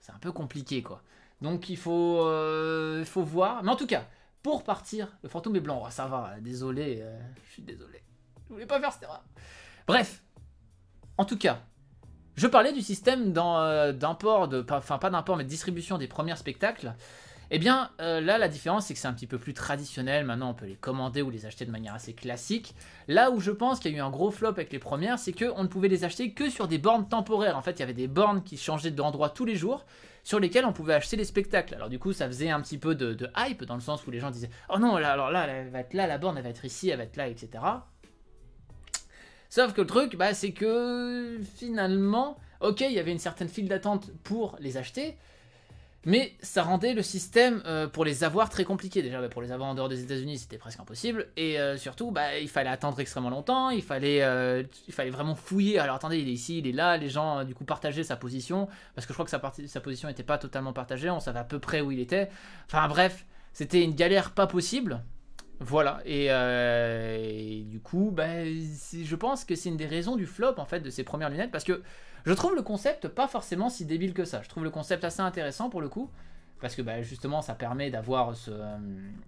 C'est un peu compliqué quoi. Donc il faut, euh, faut voir. Mais en tout cas, pour partir, le fantôme est blanc. Oh, ça va, désolé, euh, je suis désolé. Je voulais pas faire cette erreur. Bref. En tout cas, je parlais du système euh, d'import, enfin pas d'import, mais de distribution des premiers spectacles. Eh bien, euh, là, la différence, c'est que c'est un petit peu plus traditionnel. Maintenant, on peut les commander ou les acheter de manière assez classique. Là où je pense qu'il y a eu un gros flop avec les premières, c'est qu'on ne pouvait les acheter que sur des bornes temporaires. En fait, il y avait des bornes qui changeaient d'endroit tous les jours, sur lesquelles on pouvait acheter les spectacles. Alors du coup, ça faisait un petit peu de, hype, dans le sens où les gens disaient « Oh non, alors là, elle va être là, la borne, elle va être ici, elle va être là, etc. » Sauf que le truc, bah, c'est que finalement, ok, il y avait une certaine file d'attente pour les acheter, mais ça rendait le système euh, pour les avoir très compliqué. Déjà, bah, pour les avoir en dehors des États-Unis, c'était presque impossible. Et euh, surtout, bah, il fallait attendre extrêmement longtemps. Il fallait, euh, il fallait vraiment fouiller. Alors attendez, il est ici, il est là. Les gens, du coup, partageaient sa position. Parce que je crois que sa, position n'était pas totalement partagée. On savait à peu près où il était. Enfin bref, c'était une galère pas possible. Voilà, et, du coup, bah, je pense que c'est une des raisons du flop en fait de ces premières lunettes parce que je trouve le concept pas forcément si débile que ça. Je trouve le concept assez intéressant pour le coup parce que bah, justement ça permet d'avoir ce,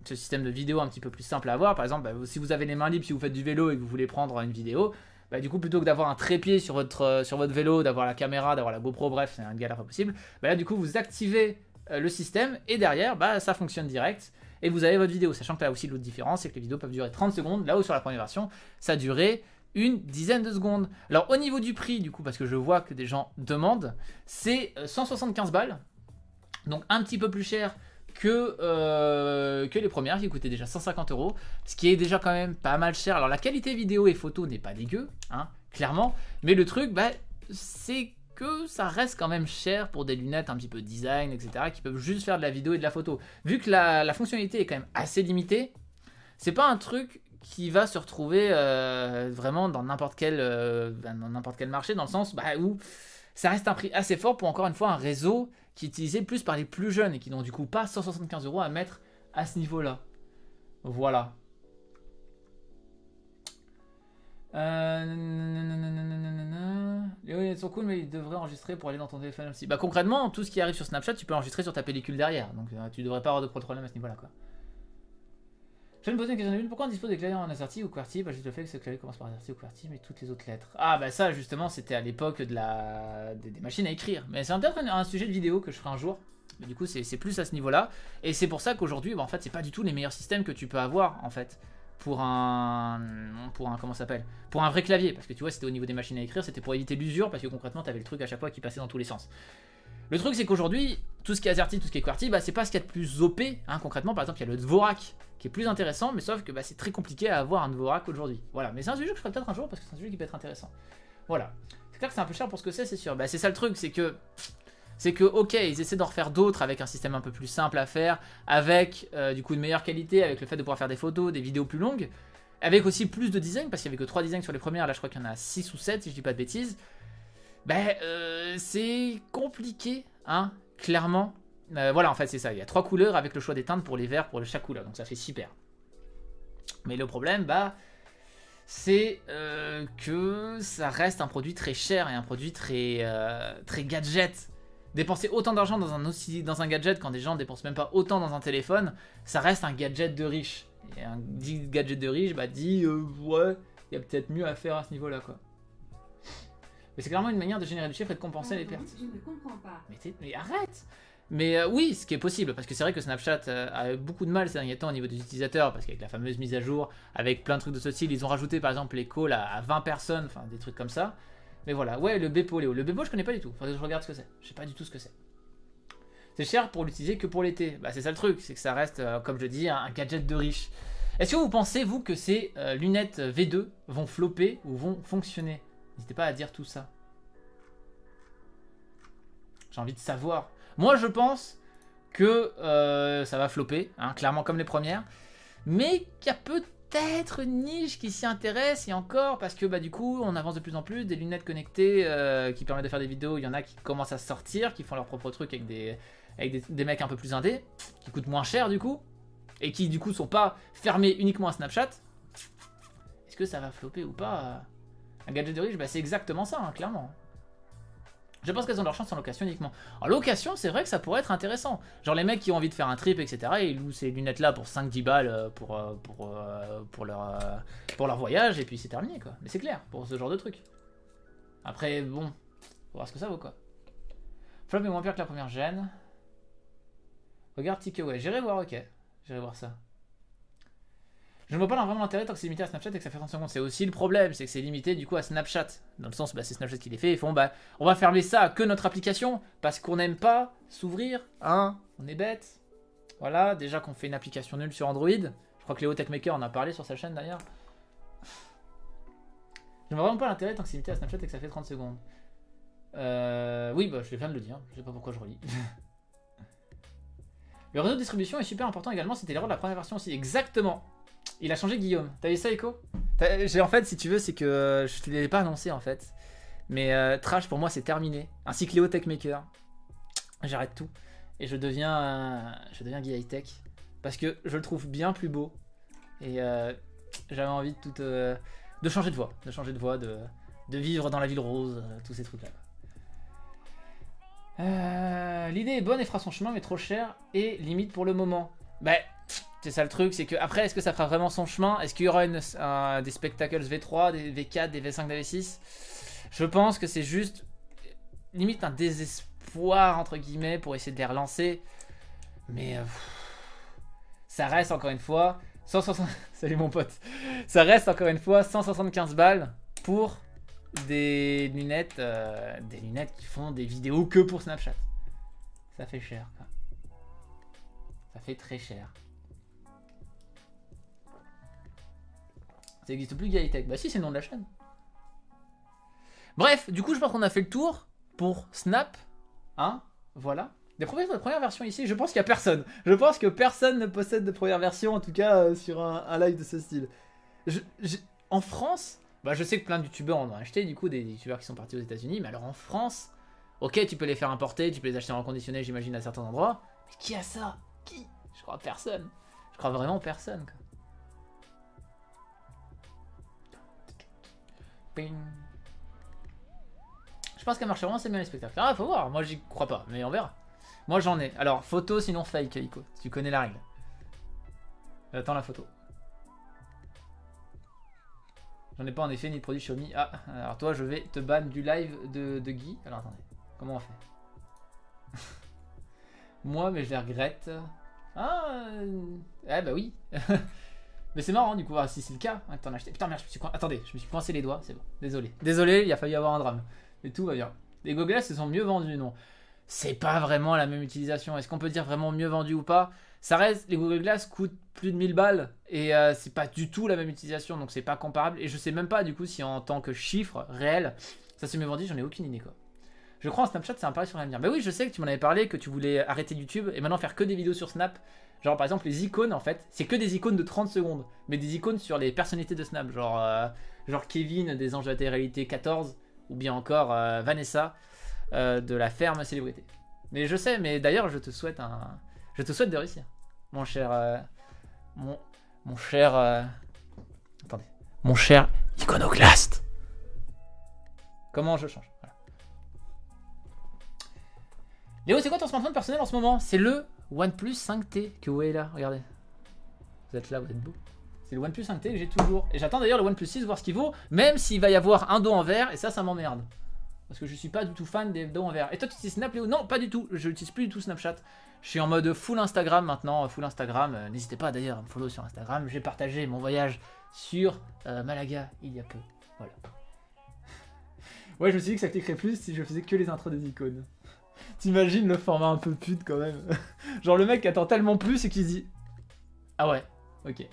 système de vidéo un petit peu plus simple à avoir. Par exemple, bah, si vous avez les mains libres, si vous faites du vélo et que vous voulez prendre une vidéo, bah, du coup plutôt que d'avoir un trépied sur votre, sur votre vélo, d'avoir la caméra, d'avoir la GoPro, bref, c'est un galère pas possible, bah, là du coup vous activez euh, le système et derrière bah, ça fonctionne direct et vous avez votre vidéo. Sachant que là aussi l'autre différence, c'est que les vidéos peuvent durer 30 secondes, là où sur la première version, ça durait une dizaine de secondes. Alors au niveau du prix, du coup, parce que je vois que des gens demandent, c'est 175 euh, balles, donc un petit peu plus cher que, euh, que les premières qui coûtaient déjà 150 euros, ce qui est déjà quand même pas mal cher. Alors la qualité vidéo et photo n'est pas dégueu, hein, clairement, mais le truc, bah, c'est que ça reste quand même cher pour des lunettes un petit peu design, etc., qui peuvent juste faire de la vidéo et de la photo. Vu que la, fonctionnalité est quand même assez limitée, c'est pas un truc qui va se retrouver euh, vraiment dans n'importe quel, euh, dans n'importe quel marché, dans le sens bah, où ça reste un prix assez fort pour encore une fois un réseau qui est utilisé plus par les plus jeunes et qui n'ont du coup pas 175 euros à mettre à ce niveau-là. Voilà. Euh... Ils sont cool, mais ils devraient enregistrer pour aller dans ton téléphone aussi. Bah concrètement, tout ce qui arrive sur Snapchat, tu peux enregistrer sur ta pellicule derrière. Donc tu devrais pas avoir de problème à ce niveau-là, quoi. Je vais me poser une question Pourquoi on dispose des claviers en AZERTY ou QWERTY Bah juste le fait que ce clavier commence par AZERTY ou QWERTY, mais toutes les autres lettres. Ah bah ça, justement, c'était à l'époque de des, machines à écrire. Mais c'est peut-être un, sujet de vidéo que je ferai un jour. Mais du coup, c'est plus à ce niveau-là. Et c'est pour ça qu'aujourd'hui, bah, en fait, c'est pas du tout les meilleurs systèmes que tu peux avoir, en fait pour un pour un comment s'appelle? Pour un vrai clavier parce que tu vois c'était au niveau des machines à écrire c'était pour éviter l'usure parce que concrètement tu avais le truc à chaque fois qui passait dans tous les sens le truc c'est qu'aujourd'hui tout ce qui est AZERTY tout ce qui est QWERTY bah, c'est pas ce qu'il y a de plus OP hein, concrètement. Par exemple il y a le Dvorak qui est plus intéressant mais sauf que bah, c'est très compliqué à avoir un Dvorak aujourd'hui. Voilà. Mais c'est un sujet que je ferai peut-être un jour parce que c'est un sujet qui peut être intéressant. Voilà. C'est clair que c'est un peu cher pour ce que c'est c'est sûr. Bah, c'est ça le truc c'est que c'est que ok ils essaient d'en refaire d'autres avec un système un peu plus simple à faire avec euh, du coup une meilleure qualité avec le fait de pouvoir faire des photos des vidéos plus longues avec aussi plus de designs parce qu'il n'y avait que 3 designs sur les premières. Là je crois qu'il y en a 6 ou 7 si je dis pas de bêtises ben euh, c'est compliqué hein clairement. Euh, voilà en fait c'est ça. Il y a 3 couleurs avec le choix des teintes pour les verts pour chaque couleur. Donc ça fait super. Mais le problème bah c'est que ça reste un produit très cher et un produit très, très gadget. Dépenser autant d'argent dans un, dans un gadget quand des gens dépensent même pas autant dans un téléphone, ça reste un gadget de riche. Et un gadget de riche, bah dit euh, ouais, il y a peut-être mieux à faire à ce niveau-là quoi. Mais c'est clairement une manière de générer du chiffre et de compenser les pertes. Je ne comprends pas. Mais, arrête mais euh, oui, ce qui est possible, parce que c'est vrai que Snapchat euh, a beaucoup de mal ces derniers temps au niveau des utilisateurs, parce qu'avec la fameuse mise à jour, avec plein de trucs de ce style, ils ont rajouté par exemple les calls à, à 20 personnes, enfin des trucs comme ça. Mais voilà, ouais, le Bepo, Léo. Le Bepo, je connais pas du tout. Faudrait que je regarde ce que c'est. Je sais pas du tout ce que c'est. C'est cher pour l'utiliser que pour l'été. Bah, c'est ça le truc, c'est que ça reste, euh, comme je dis, un, gadget de riche. Est-ce que vous pensez, vous, que ces euh, lunettes V2 vont flopper ou vont fonctionner? N'hésitez pas à dire tout ça. J'ai envie de savoir. Moi, je pense que euh, ça va flopper, hein, clairement comme les premières. Mais qu'il y a peu peut-être une niche qui s'y intéresse et encore parce que bah du coup on avance de plus en plus des lunettes connectées euh, qui permettent de faire des vidéos il y en a qui commencent à sortir qui font leur propre truc avec des avec des, mecs un peu plus indés qui coûtent moins cher du coup et qui du coup sont pas fermés uniquement à Snapchat est-ce que ça va flopper ou pas? Un gadget de riche bah c'est exactement ça hein, clairement Je pense qu'elles ont leur chance en location uniquement. En location, c'est vrai que ça pourrait être intéressant. Genre les mecs qui ont envie de faire un trip, etc. Ils louent ces lunettes-là pour 5-10 balles euh, pour, euh, pour, euh, pour, leur, pour leur voyage et puis c'est terminé quoi. Mais c'est clair pour ce genre de truc. Après, bon, faut voir ce que ça vaut quoi. Flop est moins pire que la première gêne. Regarde ticket, ouais, j'irai voir, ok. J'irai voir ça. Je ne vois pas vraiment l'intérêt tant que c'est limité à Snapchat et que ça fait 30 secondes. C'est aussi le problème, c'est que c'est limité du coup à Snapchat. Dans le sens, bah, c'est Snapchat qui les fait. Ils font, bah, on va fermer ça que notre application parce qu'on n'aime pas s'ouvrir. Hein On est bête. Voilà, déjà qu'on fait une application nulle sur Android. Je crois que Léo Techmaker en a parlé sur sa chaîne d'ailleurs. Je ne vois vraiment pas l'intérêt tant que c'est limité à Snapchat et que ça fait 30 secondes. Euh, oui, bah, je viens de le dire. Je sais pas pourquoi je relis. *laughs* le réseau de distribution est super important également. C'était l'erreur de la première version aussi. Exactement. Il a changé Guillaume. T'as vu ça, Echo? En fait, si tu veux, c'est que euh, je te l'ai pas annoncé en fait. Mais euh, Trash pour moi c'est terminé. Ainsi que Léo Techmaker. J'arrête tout et je deviens, euh, je deviens Guy High Tech parce que je le trouve bien plus beau et j'avais envie de tout, de changer de voix, de changer de voix, de, vivre dans la ville rose, tous ces trucs là. L'idée est bonne et fera son chemin mais trop cher et limite pour le moment. Bah c'est ça le truc, c'est que après, est-ce que ça fera vraiment son chemin? Est-ce qu'il y aura des spectacles V3, des V4, des V5, des V6 Je pense que c'est juste limite un désespoir entre guillemets pour essayer de les relancer. Mais euh, ça reste encore une fois 160. *laughs* Salut mon pote. Ça reste encore une fois 175 balles pour des lunettes, euh, des lunettes qui font des vidéos que pour Snapchat. Ça fait cher. Quoi. Ça fait très cher. Ça n'existe plus Gaitech. Bah si, c'est le nom de la chaîne. Bref, du coup, je pense qu'on a fait le tour pour Snap. Hein Voilà. Des premières, première version ici, je pense qu'il n'y a personne. Je pense que personne ne possède de première version, en tout cas euh, sur un, live de ce style. en France, bah, je sais que plein de youtubeurs en ont acheté, du coup, des youtubeurs qui sont partis aux États-Unis, mais alors en France, ok, tu peux les faire importer, tu peux les acheter en reconditionné, j'imagine, à certains endroits. Mais qui a ça? Qui? Je crois personne. Je crois vraiment personne. Quoi. Je pense qu'elle marche vraiment, c'est bien les spectacles. Ah, faut voir, moi j'y crois pas, mais on verra. Moi j'en ai. Alors, photo sinon fake, Ico. Tu connais la règle. Attends la photo. J'en ai pas en effet ni de produit Xiaomi. Ah, alors toi, je vais te ban du live de, de Guy. Alors attendez, comment on fait? *laughs* Moi, mais je les regrette. Ah, euh... eh bah oui. *laughs* Mais c'est marrant du coup, ah, si c'est le cas, hein, t'en as. Putain, merde, je me suis attendez, je me suis coincé les doigts, c'est bon. Désolé. Désolé, il a failli avoir un drame. Mais tout va bien. Les Google Glass, se sont mieux vendus, non C'est pas vraiment la même utilisation. Est-ce qu'on peut dire vraiment mieux vendu ou pas? Ça reste, les Google Glass coûtent plus de 1000 balles et euh, c'est pas du tout la même utilisation, donc c'est pas comparable. Et je sais même pas du coup si en tant que chiffre réel, ça s'est mieux vendu, j'en ai aucune idée quoi. Je crois en Snapchat, c'est un pari sur l'avenir. Bah oui, je sais que tu m'en avais parlé, que tu voulais arrêter YouTube et maintenant faire que des vidéos sur Snap. Genre par exemple les icônes en fait, c'est que des icônes de 30 secondes, mais des icônes sur les personnalités de Snap, genre, euh, genre Kevin des Anges de la télé-réalité 14, ou bien encore euh, Vanessa euh, de la ferme célébrité. Mais je sais, mais d'ailleurs je te souhaite un, je te souhaite de réussir, mon cher, mon, mon cher, attendez, mon cher iconoclaste. Comment je change Léo, c'est quoi ton smartphone personnel en ce moment? C'est le OnePlus 5T que vous voyez là, regardez. Vous êtes là, vous êtes beau. C'est le OnePlus 5T que j'ai toujours. Et j'attends d'ailleurs le OnePlus 6 voir ce qu'il vaut, même s'il va y avoir un dos en vert, et ça, ça m'emmerde. Parce que je suis pas du tout fan des dos en. Et toi, tu utilises Snap, Léo Non, pas du tout. Je n'utilise plus du tout Snapchat. Je suis en mode full Instagram maintenant, full Instagram. Euh, n'hésitez pas d'ailleurs à me follow sur Instagram. J'ai partagé mon voyage sur euh, Malaga il y a peu. Voilà. *laughs* ouais, je me suis dit que ça cliquerait plus si je faisais que les intros des icônes. T'imagines le format un peu pute quand même. *laughs* Genre le mec attend tellement plus et qui dit Ah ouais, ok. *laughs*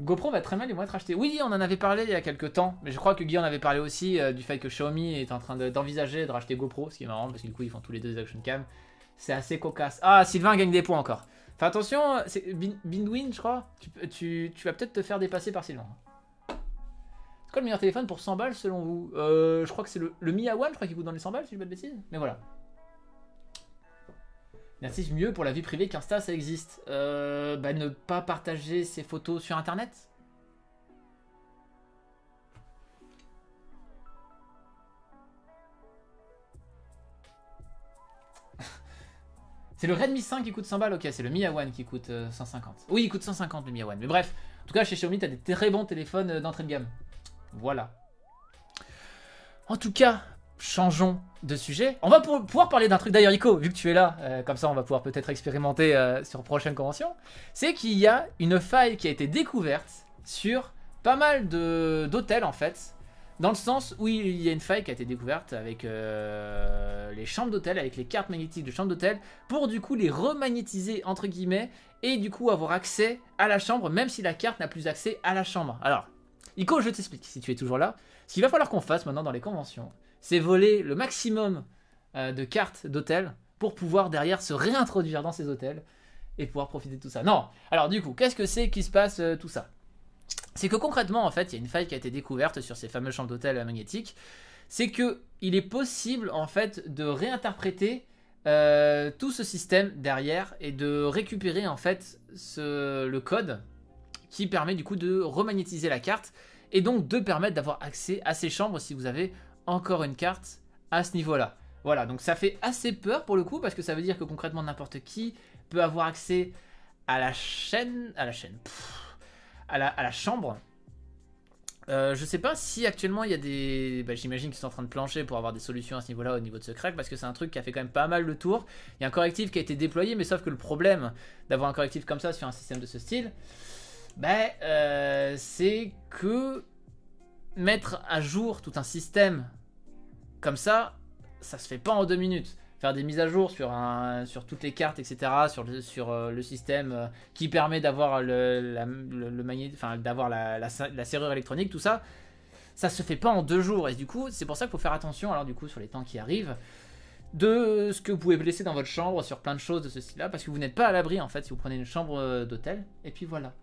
GoPro va très mal, ils vont être achetés. Oui, on en avait parlé il y a quelques temps, mais je crois que Guy en avait parlé aussi euh, du fait que Xiaomi est en train d'envisager de, racheter GoPro, ce qui est marrant parce que du coup ils font tous les deux des action cam. C'est assez cocasse. Ah, Sylvain gagne des points encore. Fais attention, c'est Binwin, je crois. Tu vas peut-être te faire dépasser par Sylvain quel le meilleur téléphone pour 100 balles selon vous euh, Je crois que c'est le, Mi A1, je crois qu'il coûte dans les 100 balles, si je dis pas de bêtises. Mais voilà. Merci mieux pour la vie privée qu'Insta, ça existe. Euh, bah, ne pas partager ses photos sur Internet *laughs* C'est le Redmi 5 qui coûte 100 balles, ok, c'est le Mi A1 qui coûte euh, 150. Oui, il coûte 150 le Mi A1, mais bref. En tout cas, chez Xiaomi, t'as des très bons téléphones euh, d'entrée de gamme. Voilà. En tout cas, changeons de sujet. On va pouvoir parler d'un truc d'ailleurs, Ico, vu que tu es là, euh, comme ça on va pouvoir peut-être expérimenter sur prochaine convention. C'est qu'il y a une faille qui a été découverte sur pas mal d'hôtels en fait, dans le sens où il y a une faille qui a été découverte avec euh, les chambres d'hôtel, avec les cartes magnétiques de chambres d'hôtel, pour du coup les remagnétiser entre guillemets, et du coup avoir accès à la chambre, même si la carte n'a plus accès à la chambre. Alors, Ico, je t'explique, si tu es toujours là, ce qu'il va falloir qu'on fasse maintenant dans les conventions, c'est voler le maximum euh, de cartes d'hôtel pour pouvoir derrière se réintroduire dans ces hôtels et pouvoir profiter de tout ça. Non, alors du coup, qu'est-ce que c'est qui se passe euh, tout ça? C'est que concrètement, en fait, il y a une faille qui a été découverte sur ces fameux champs d'hôtel magnétiques. C'est que il est possible, en fait, de réinterpréter euh, tout ce système derrière et de récupérer, en fait, le code qui permet du coup de remagnétiser la carte et donc de permettre d'avoir accès à ces chambres si vous avez encore une carte à ce niveau-là. Voilà, donc ça fait assez peur pour le coup parce que ça veut dire que concrètement n'importe qui peut avoir accès à la chaîne, à la chaîne à la, chambre. Euh, je sais pas si actuellement il y a des. Bah, J'imagine qu'ils sont en train de plancher pour avoir des solutions à ce niveau-là au niveau de ce crack parce que c'est un truc qui a fait quand même pas mal le tour. Il y a un correctif qui a été déployé, mais sauf que le problème d'avoir un correctif comme ça sur un système de ce style, bah, euh, c'est que mettre à jour tout un système comme ça, ça se fait pas en deux minutes faire des mises à jour sur, un, sur toutes les cartes, etc., sur le, euh, système euh, qui permet d'avoir le, le, enfin, d'avoir la, la, serrure électronique, tout ça, ça se fait pas en deux jours. Et du coup, c'est pour ça qu'il faut faire attention, alors du coup, sur les temps qui arrivent, de ce que vous pouvez laisser dans votre chambre sur plein de choses de ce style-là, parce que vous n'êtes pas à l'abri, en fait, si vous prenez une chambre d'hôtel, et puis voilà.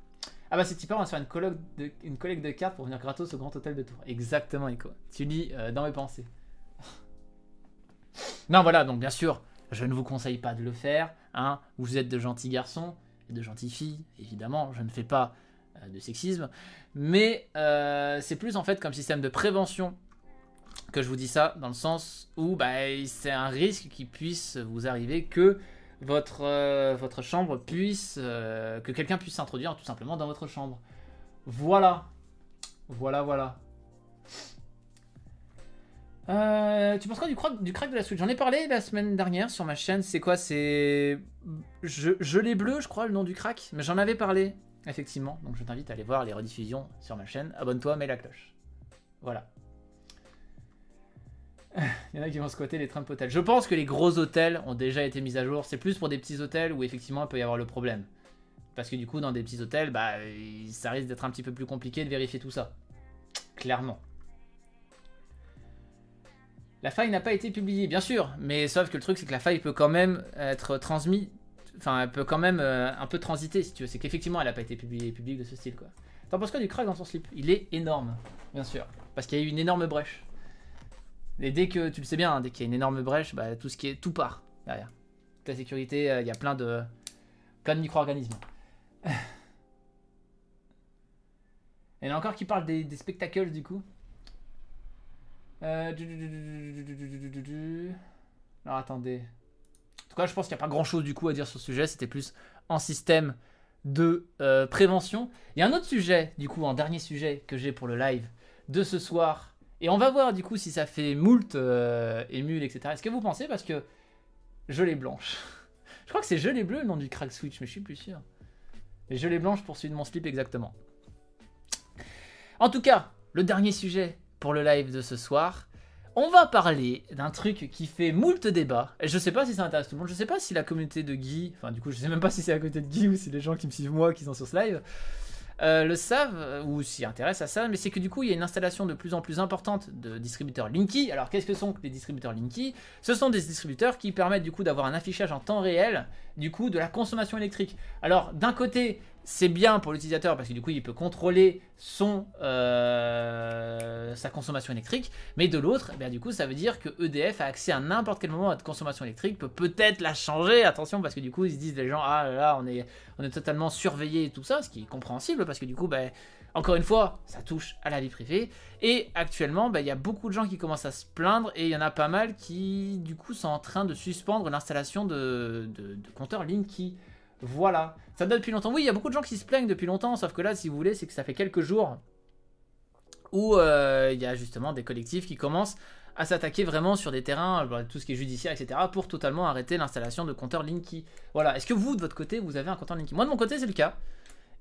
Ah bah c'est super, on va se faire une, collecte de, une de cartes pour venir gratos au Grand Hôtel de Tours. Exactement, Nico. Tu lis dans mes pensées. *laughs* Non, voilà, donc bien sûr, je ne vous conseille pas de le faire. Hein. Vous êtes de gentils garçons et de gentilles filles, évidemment, je ne fais pas euh, de sexisme. Mais euh, c'est plus en fait comme système de prévention que je vous dis ça, dans le sens où bah, c'est un risque qui puisse vous arriver que votre, euh, votre chambre puisse, que quelqu'un puisse s'introduire tout simplement dans votre chambre. Voilà. Voilà, voilà. Euh, tu penses quoi du, crack, du crack de la Switch J'en ai parlé la semaine dernière sur ma chaîne. C'est quoi? C'est. Je, Gelé bleu, je crois, le nom du crack. Mais j'en avais parlé, effectivement. Donc je t'invite à aller voir les rediffusions sur ma chaîne. Abonne-toi, mets la cloche. Voilà. *laughs* Il y en a qui vont squatter les trains hôtels. Je pense que les gros hôtels ont déjà été mis à jour. C'est plus pour des petits hôtels où effectivement il peut y avoir le problème. Parce que du coup, dans des petits hôtels, bah, ça risque d'être un petit peu plus compliqué de vérifier tout ça. Clairement. La faille n'a pas été publiée, bien sûr, mais sauf que le truc c'est que la faille peut quand même être transmise, enfin elle peut quand même euh, un peu transiter si tu veux. C'est qu'effectivement elle n'a pas été publiée publique de ce style quoi. T'en penses quoi du crack dans ton slip? Il est énorme, bien sûr, parce qu'il y a eu une énorme brèche. Et dès que tu le sais bien, hein, dès qu'il y a une énorme brèche, bah, tout ce qui est tout part derrière. La sécurité, euh, il y a plein de plein de micro-organismes. Il y en a encore qui parlent des, spectacles du coup. Euh... Alors attendez. En tout cas, je pense qu'il n'y a pas grand chose du coup à dire sur ce sujet. C'était plus en système de euh, prévention. Il y a un autre sujet, du coup, un dernier sujet que j'ai pour le live de ce soir. Et on va voir du coup si ça fait moult euh, émule, etc. Est-ce que vous pensez Parce que gelée blanche. *laughs* je crois que c'est gelée bleue le nom du crack switch, mais je suis plus sûr. Gelée blanche pour celui de mon slip exactement. En tout cas, le dernier sujet pour le live de ce soir. On va parler d'un truc qui fait moult débat. Et je sais pas si ça intéresse tout le monde. Je sais pas si la communauté de Guy, enfin du coup je sais même pas si c'est la communauté de Guy ou si les gens qui me suivent moi qui sont sur ce live, euh, le savent euh, ou s'y intéressent à ça, mais c'est que du coup il y a une installation de plus en plus importante de distributeurs Linky. Alors qu'est-ce que sont les distributeurs Linky? Ce sont des distributeurs qui permettent du coup d'avoir un affichage en temps réel du coup de la consommation électrique. Alors d'un côté c'est bien pour l'utilisateur parce que du coup il peut contrôler son euh, sa consommation électrique, mais de l'autre, eh du coup ça veut dire que EDF a accès à n'importe quel moment à votre consommation électrique, peut peut-être la changer, attention parce que du coup ils se disent les gens ah là, là on est on est totalement surveillé et tout ça, ce qui est compréhensible parce que du coup ben encore une fois, ça touche à la vie privée. Et actuellement, ben, il y a beaucoup de gens qui commencent à se plaindre et il y en a pas mal qui, du coup, sont en train de suspendre l'installation de, de, de compteurs Linky. Voilà. Ça date depuis longtemps. Oui, il y a beaucoup de gens qui se plaignent depuis longtemps, sauf que là, si vous voulez, c'est que ça fait quelques jours où euh, il y a justement des collectifs qui commencent à s'attaquer vraiment sur des terrains, bah, tout ce qui est judiciaire, etc., pour totalement arrêter l'installation de compteurs Linky. Voilà. Est-ce que vous, de votre côté, vous avez un compteur Linky? Moi, de mon côté, c'est le cas.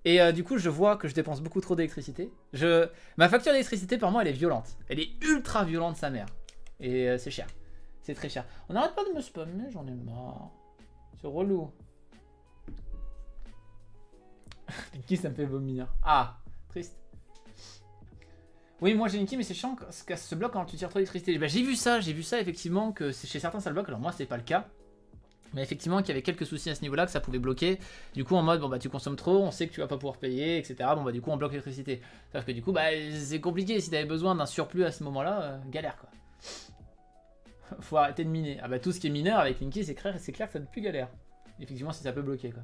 Et euh, du coup, je vois que je dépense beaucoup trop d'électricité. Je... Ma facture d'électricité, par moi, elle est violente. Elle est ultra violente, sa mère. Et euh, c'est cher. C'est très cher. On n'arrête pas de me spammer, j'en ai marre. C'est relou. *laughs* Linky, ça me fait vomir. Ah, triste. Oui, moi j'ai Linky, mais c'est chiant que se bloque quand tu tires trop d'électricité. Bah, j'ai vu ça, j'ai vu ça effectivement que chez certains ça le bloque. Alors moi, c'est pas le cas. Mais effectivement, qu'il y avait quelques soucis à ce niveau-là, que ça pouvait bloquer. Du coup, en mode, bon bah tu consommes trop, on sait que tu vas pas pouvoir payer, etc. Bon bah du coup, on bloque l'électricité. Sauf que du coup, bah c'est compliqué. Si t'avais besoin d'un surplus à ce moment-là, euh, galère quoi. *laughs* Faut arrêter de miner. Ah bah tout ce qui est mineur avec Linky, c'est clair, clair que ça ne plus galère. Effectivement, si ça peut bloquer quoi.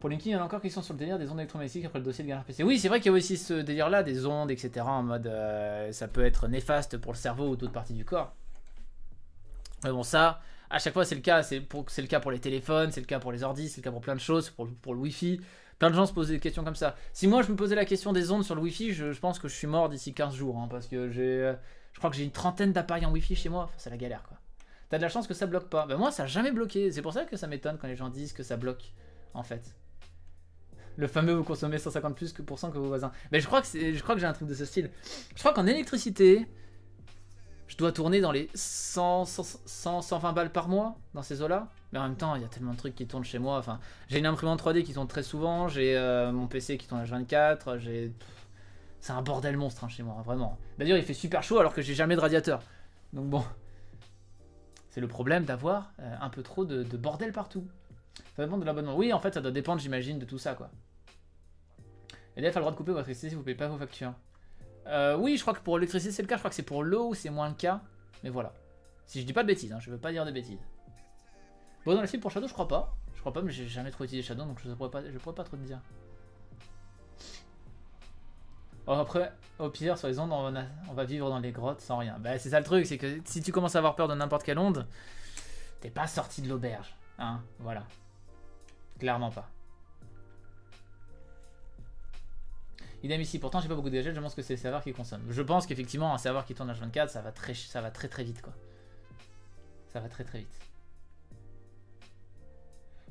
Pour Linky, il y en a encore qui sont sur le délire des ondes électromagnétiques après le dossier de Galère PC. Oui, c'est vrai qu'il y a aussi ce délire-là, des ondes, etc. En mode, euh, ça peut être néfaste pour le cerveau ou d'autres parties du corps. Mais bon, ça, à chaque fois, c'est le cas. C'est le cas pour les téléphones, c'est le cas pour les ordis, c'est le cas pour plein de choses, pour, pour le Wi-Fi. Plein de gens se posent des questions comme ça. Si moi, je me posais la question des ondes sur le Wi-Fi, je, pense que je suis mort d'ici 15 jours. Hein, parce que j'ai, euh, je crois que j'ai une trentaine d'appareils en Wi-Fi chez moi. c'est la galère, quoi. T'as de la chance que ça bloque pas. Ben moi, ça a jamais bloqué. C'est pour ça que ça m'étonne quand les gens disent que ça bloque, en fait. Le fameux vous consommez 150 plus que que vos voisins. Mais je crois que je crois que j'ai un truc de ce style. Je crois qu'en électricité, je dois tourner dans les 100, 100, 120 balles par mois dans ces eaux-là. Mais en même temps, il y a tellement de trucs qui tournent chez moi. Enfin, j'ai une imprimante 3D qui tourne très souvent, j'ai euh, mon PC qui tourne à 24, j'ai. C'est un bordel monstre hein, chez moi, vraiment. D'ailleurs, il fait super chaud alors que j'ai jamais de radiateur. Donc bon. C'est le problème d'avoir euh, un peu trop de, bordel partout. Ça dépend de l'abonnement. Oui, en fait, ça doit dépendre, j'imagine, de tout ça, quoi. EDF a le droit de couper votre électricité si vous payez pas vos factures. Euh, oui, je crois que pour l'électricité c'est le cas, je crois que c'est pour l'eau c'est moins le cas. Mais voilà. Si je dis pas de bêtises, hein, je veux pas dire de bêtises. Bon, dans la cible pour Shadow, je crois pas. Je crois pas, mais j'ai jamais trop utilisé Shadow, donc je pourrais pas, je pourrais pas trop te dire. Oh, après, au pire, sur les ondes, on va, vivre dans les grottes sans rien. Bah, c'est ça le truc, c'est que si tu commences à avoir peur de n'importe quelle onde, t'es pas sorti de l'auberge. Hein, voilà. Clairement pas. Idem ici, pourtant j'ai pas beaucoup de gadgets, je pense que c'est le serveur qui consomme. Je pense qu'effectivement un serveur qui tourne H24 ça va très ça va très très vite quoi. Ça va très très vite.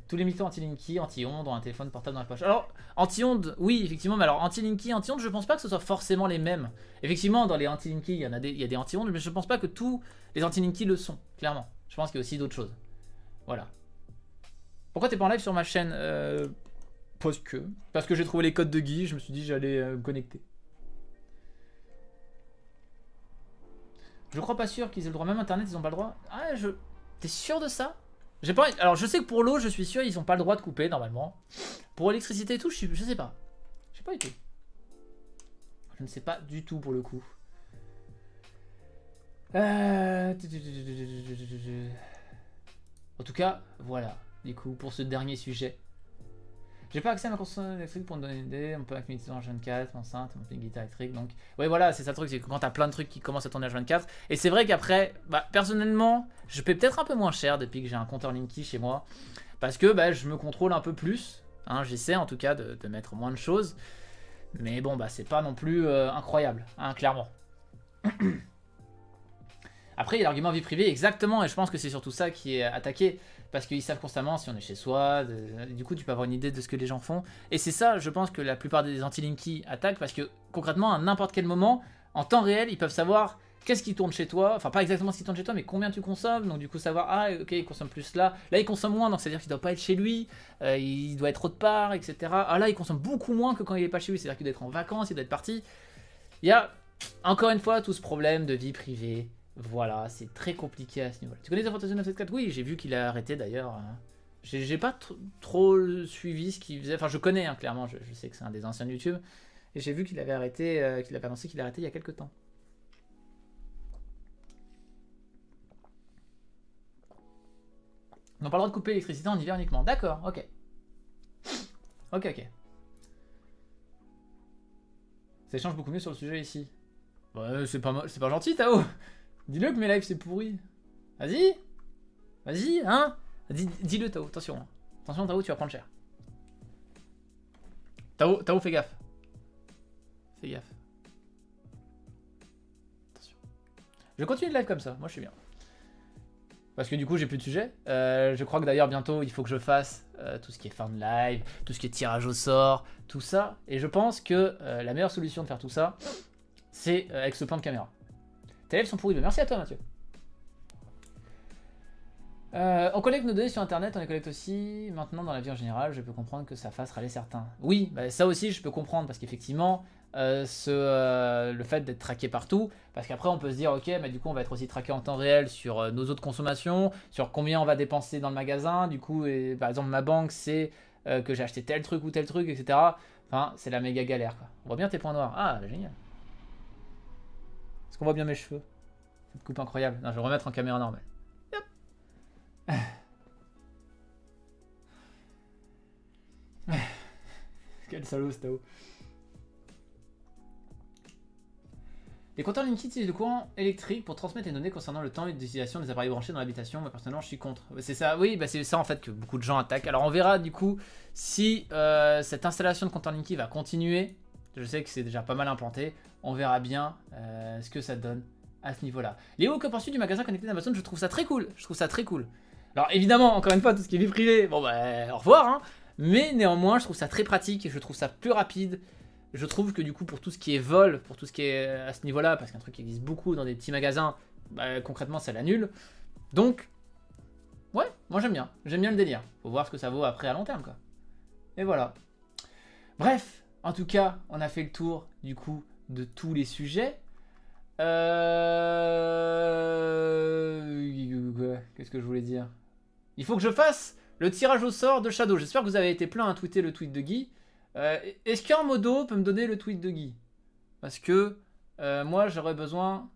Tous les mythos anti-linky, anti-ondes ont un téléphone portable dans la poche. Alors, anti-ondes, oui, effectivement, mais alors anti-linky, anti-ondes, je pense pas que ce soit forcément les mêmes. Effectivement, dans les anti-linky, il y, en a des, il y a des anti-ondes, mais je pense pas que tous les anti-linky le sont, clairement. Je pense qu'il y a aussi d'autres choses. Voilà. Pourquoi t'es pas en live sur ma chaîne? Euh, parce que. Parce que j'ai trouvé les codes de Guy, je me suis dit j'allais euh, me connecter. Je crois pas sûr qu'ils aient le droit, même internet ils ont pas le droit. Ah je. T'es sûr de ça? J'ai pas. Alors je sais que pour l'eau, je suis sûr, ils ont pas le droit de couper normalement. Pour l'électricité et tout, je, je sais pas. Je sais pas du tout. Je ne sais pas du tout pour le coup. Euh... En tout cas, voilà. Du coup, pour ce dernier sujet. J'ai pas accès à ma console électrique pour me donner une idée. On peut mes en 24, enceinte, monter une guitare électrique. Donc, ouais, voilà, c'est ça le truc. C'est que quand t'as plein de trucs qui commencent à tourner à 24. Et c'est vrai qu'après, bah, personnellement, je paie peut-être un peu moins cher depuis que j'ai un compteur Linky chez moi. Parce que bah, je me contrôle un peu plus. Hein, J'essaie en tout cas de, mettre moins de choses. Mais bon, bah, c'est pas non plus euh, incroyable, hein, clairement. *coughs* Après, il y a l'argument vie privée, exactement, et je pense que c'est surtout ça qui est attaqué parce qu'ils savent constamment si on est chez soi. du coup, tu peux avoir une idée de ce que les gens font. Et c'est ça, je pense que la plupart des anti-linky attaquent parce que concrètement, à n'importe quel moment, en temps réel, ils peuvent savoir qu'est-ce qui tourne chez toi. Enfin, pas exactement ce qui tourne chez toi, mais combien tu consommes. Donc, du coup, savoir, ah, ok, il consomme plus là. Là, il consomme moins, donc c'est-à-dire qu'il doit pas être chez lui. Euh, il doit être autre part, etc. Ah, là, il consomme beaucoup moins que quand il est pas chez lui. C'est-à-dire qu'il doit être en vacances, il doit être parti. Il y a, encore une fois, tout ce problème de vie privée voilà, c'est très compliqué à ce niveau-là. Tu connais The Fantasy 974 Oui, j'ai vu qu'il a arrêté d'ailleurs. Hein. J'ai pas trop suivi ce qu'il faisait. Enfin, je connais, hein, clairement, je, sais que c'est un des anciens YouTube. Et j'ai vu qu'il avait arrêté, euh, qu'il avait annoncé qu'il a arrêté il y a quelques temps. On n'a pas le droit de couper l'électricité en hiver uniquement. D'accord, ok. Ok, ok. Ça échange beaucoup mieux sur le sujet ici. Bah, c'est pas, pas gentil, Tao. Dis-le que mes lives c'est pourri. Vas-y. Vas-y, hein. Dis-le, Tao. Attention. Attention, Tao, tu vas prendre cher. Tao, Tao, fais gaffe. Fais gaffe. Attention. Je continue le live comme ça. Moi, je suis bien. Parce que du coup, j'ai plus de sujet. Euh, je crois que d'ailleurs, bientôt, il faut que je fasse euh, tout ce qui est fin de live, tout ce qui est tirage au sort, tout ça. Et je pense que euh, la meilleure solution de faire tout ça, c'est avec ce plan de caméra. Tes sont pourries. Merci à toi, Mathieu. on collecte nos données sur internet, on les collecte aussi maintenant dans la vie en général. Je peux comprendre que ça fasse râler certains. Oui, bah, ça aussi je peux comprendre parce qu'effectivement, euh, euh, le fait d'être traqué partout, parce qu'après on peut se dire ok, mais du coup on va être aussi traqué en temps réel sur euh, nos autres consommations, sur combien on va dépenser dans le magasin, du coup, et, par exemple ma banque c'est que j'ai acheté tel truc ou tel truc, etc. Enfin, c'est la méga galère quoi. On voit bien tes points noirs. Ah, bah, génial. Qu'on voit bien mes cheveux Cette coupe incroyable. Non, je vais remettre en caméra normale. *laughs* Quel salaud, Stao. Les compteurs Linkit utilisent le courant électrique pour transmettre les données concernant le temps d'utilisation des appareils branchés dans l'habitation. Moi personnellement, je suis contre. C'est ça, oui, bah c'est ça en fait que beaucoup de gens attaquent. Alors on verra du coup si euh, cette installation de compteur Linkit va continuer. Je sais que c'est déjà pas mal implanté. On verra bien euh, ce que ça donne à ce niveau-là. Léo, que penses-tu du magasin connecté d'Amazon? Je trouve ça très cool. Je trouve ça très cool. Alors évidemment, encore une fois, tout ce qui est vie privée, bon bah au revoir. Hein. Mais néanmoins, je trouve ça très pratique. Je trouve ça plus rapide je trouve que du coup, pour tout ce qui est vol, pour tout ce qui est à ce niveau-là, parce qu'un truc qui existe beaucoup dans des petits magasins, bah, concrètement, ça l'annule. Donc, ouais, moi j'aime bien. J'aime bien le délire. Faut voir ce que ça vaut après à long terme, quoi. Et voilà. Bref, en tout cas, on a fait le tour, du coup, de tous les sujets. Euh... Qu'est-ce que je voulais dire? Il faut que je fasse le tirage au sort de Shadow. J'espère que vous avez été plein à tweeter le tweet de Guy. Euh, est-ce qu'un modo peut me donner le tweet de Guy? Parce que euh, moi j'aurais besoin.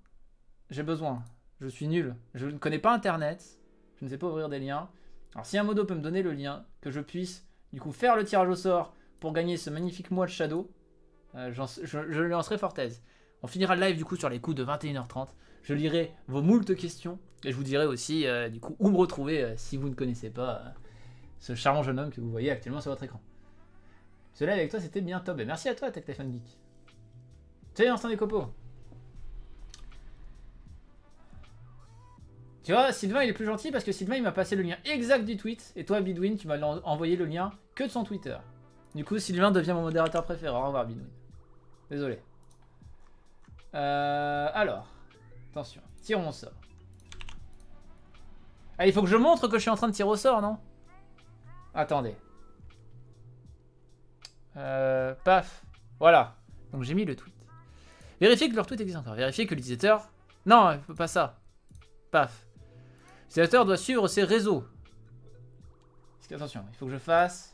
J'ai besoin. Je suis nul. Je ne connais pas internet. Je ne sais pas ouvrir des liens. Alors si un modo peut me donner le lien, que je puisse du coup faire le tirage au sort pour gagner ce magnifique mois de Shadow, euh, je, je, lancerai fort aise. On finira le live du coup sur les coups de 21h30. Je lirai vos moultes questions et je vous dirai aussi du coup où me retrouver si vous ne connaissez pas ce charmant jeune homme que vous voyez actuellement sur votre écran. Cela avec toi, c'était bien top. Et merci à toi, TechTelephone Geek. Salut, instant des copeaux. Tu vois, Sylvain, il est plus gentil parce que Sylvain, il m'a passé le lien exact du tweet. Et toi, Bidwin, tu m'as envoyé le lien que de son Twitter. Du coup, Sylvain devient mon modérateur préféré. Au revoir, Bidwin. Désolé. Euh, alors, attention. Tirons au sort. Ah, il faut que je montre que je suis en train de tirer au sort, non? Attendez. Euh, paf. Voilà. Donc j'ai mis le tweet. Vérifier que leur tweet existe encore. Vérifier que l'utilisateur... Non, pas ça. Paf. L'utilisateur doit suivre ses réseaux. Attention, il faut que je fasse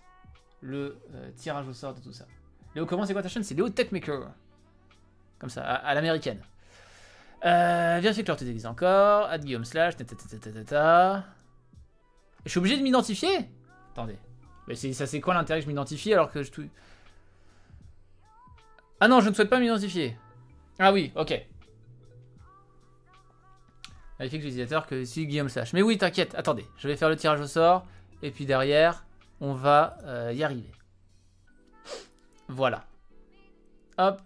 le euh, tirage au sort de tout ça. Léo, comment c'est quoi ta chaîne? C'est Léo Techmaker. Comme ça, à, l'américaine. Euh, vérifier que leur tweet existe encore. Add Guillaume slash. Je suis obligé de m'identifier? Attendez. Mais ça c'est quoi l'intérêt que je m'identifie alors que je... Ah non, je ne souhaite pas m'identifier. Ah oui, ok. Vérifier que l'utilisateur que si Guillaume sache. Mais oui, t'inquiète, attendez. Je vais faire le tirage au sort. Et puis derrière, on va euh, y arriver. Voilà. Hop.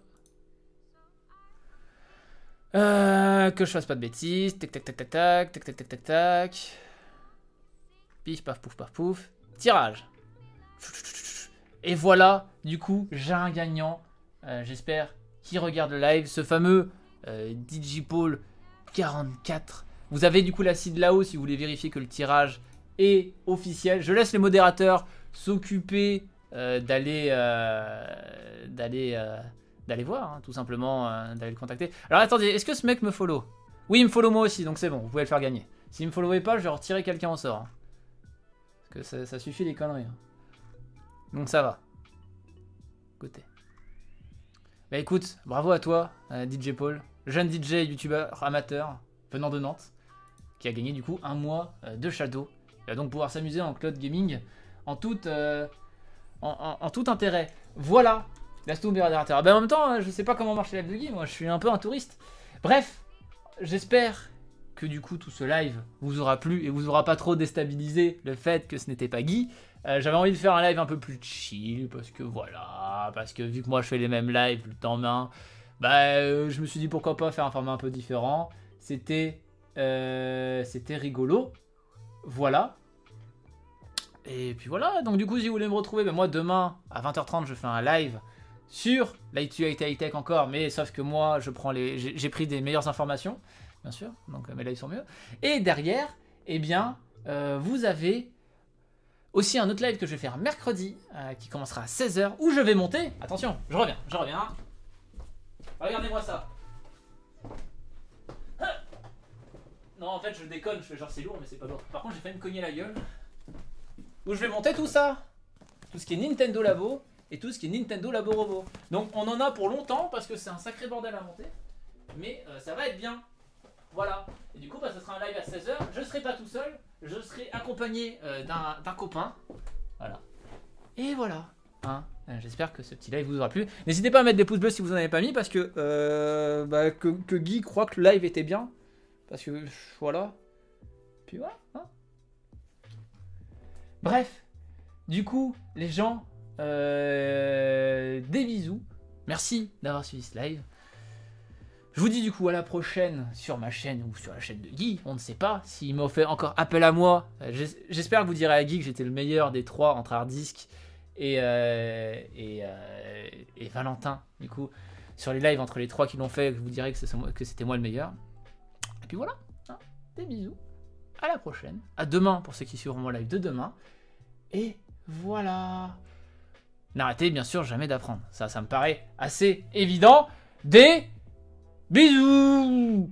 Euh, que je fasse pas de bêtises. Tac, tac, tac, tac, tac, tac, tac, tac, tac, tac. Pif, paf, pouf, paf, pouf. Tirage. Et voilà, du coup, j'ai un gagnant. Euh, j'espère qu'il regarde le live. Ce fameux Digipole 44. Vous avez du coup la site là-haut si vous voulez vérifier que le tirage est officiel. Je laisse les modérateurs s'occuper euh, d'aller d'aller d'aller voir, hein, tout simplement, d'aller le contacter. Alors attendez, est-ce que ce mec me follow? Oui, il me follow moi aussi, donc c'est bon, vous pouvez le faire gagner. S'il me followait pas, je vais retirer quelqu'un au sort. Hein. Que ça, suffit les conneries. hein. Donc ça va. Côté. Bah écoute, bravo à toi, euh, DJ Paul, jeune DJ youtubeur amateur venant de Nantes, qui a gagné du coup un mois euh, de Shadow. Il va donc pouvoir s'amuser en cloud gaming en tout, euh, en, tout intérêt. Voilà, laisse tout modérateur. Ben en même temps, euh, je sais pas comment marche les live de Guy, moi je suis un peu un touriste. Bref, j'espère que du coup tout ce live vous aura plu et vous aura pas trop déstabilisé le fait que ce n'était pas Guy. Euh, J'avais envie de faire un live un peu plus chill parce que voilà, parce que vu que moi je fais les mêmes lives le temps main, bah euh, je me suis dit pourquoi pas faire un format un peu différent. C'était c'était rigolo, voilà. Et puis voilà, donc du coup si vous voulez me retrouver, ben moi demain à 20h30 je fais un live sur l'actualité high tech encore, mais sauf que moi je prends les, j'ai j'ai pris des meilleures informations, bien sûr, donc euh, mes lives sont mieux. Et derrière, eh bien, euh, vous avez aussi un autre live que je vais faire mercredi, euh, qui commencera à 16h, où je vais monter. Attention, je reviens, je reviens. Regardez-moi ça. Non, en fait, je déconne, je fais genre c'est lourd, mais c'est pas lourd. Par contre, j'ai failli me cogner la gueule. Où je vais monter tout ça. Tout ce qui est Nintendo Labo et tout ce qui est Nintendo Labo Robo. Donc, on en a pour longtemps parce que c'est un sacré bordel à monter. Mais euh, ça va être bien. Voilà. Et du coup, bah, ça sera un live à 16h. Je serai pas tout seul. Je serai accompagné euh, d'un copain. Voilà. Et voilà. Hein. Euh, J'espère que ce petit live vous aura plu. N'hésitez pas à mettre des pouces bleus si vous en avez pas mis parce bah, que, que Guy croit que le live était bien. Parce que voilà. Puis voilà. hein. Bref. Du coup, les gens, euh, des bisous. Merci d'avoir suivi ce live. Je vous dis du coup à la prochaine sur ma chaîne ou sur la chaîne de Guy, on ne sait pas. S'il m'a fait encore appel à moi, j'es- j'espère que vous direz à Guy que j'étais le meilleur des trois entre Hardisk et, euh, euh, et Valentin. Du coup, sur les lives entre les trois qui l'ont fait, vous moi- que c'était moi le meilleur. Voilà, hein, des bisous. À la prochaine. À demain pour ceux qui suivront mon live de demain. Et voilà. N'arrêtez bien sûr jamais d'apprendre. Ça, ça me paraît assez évident. Des bisous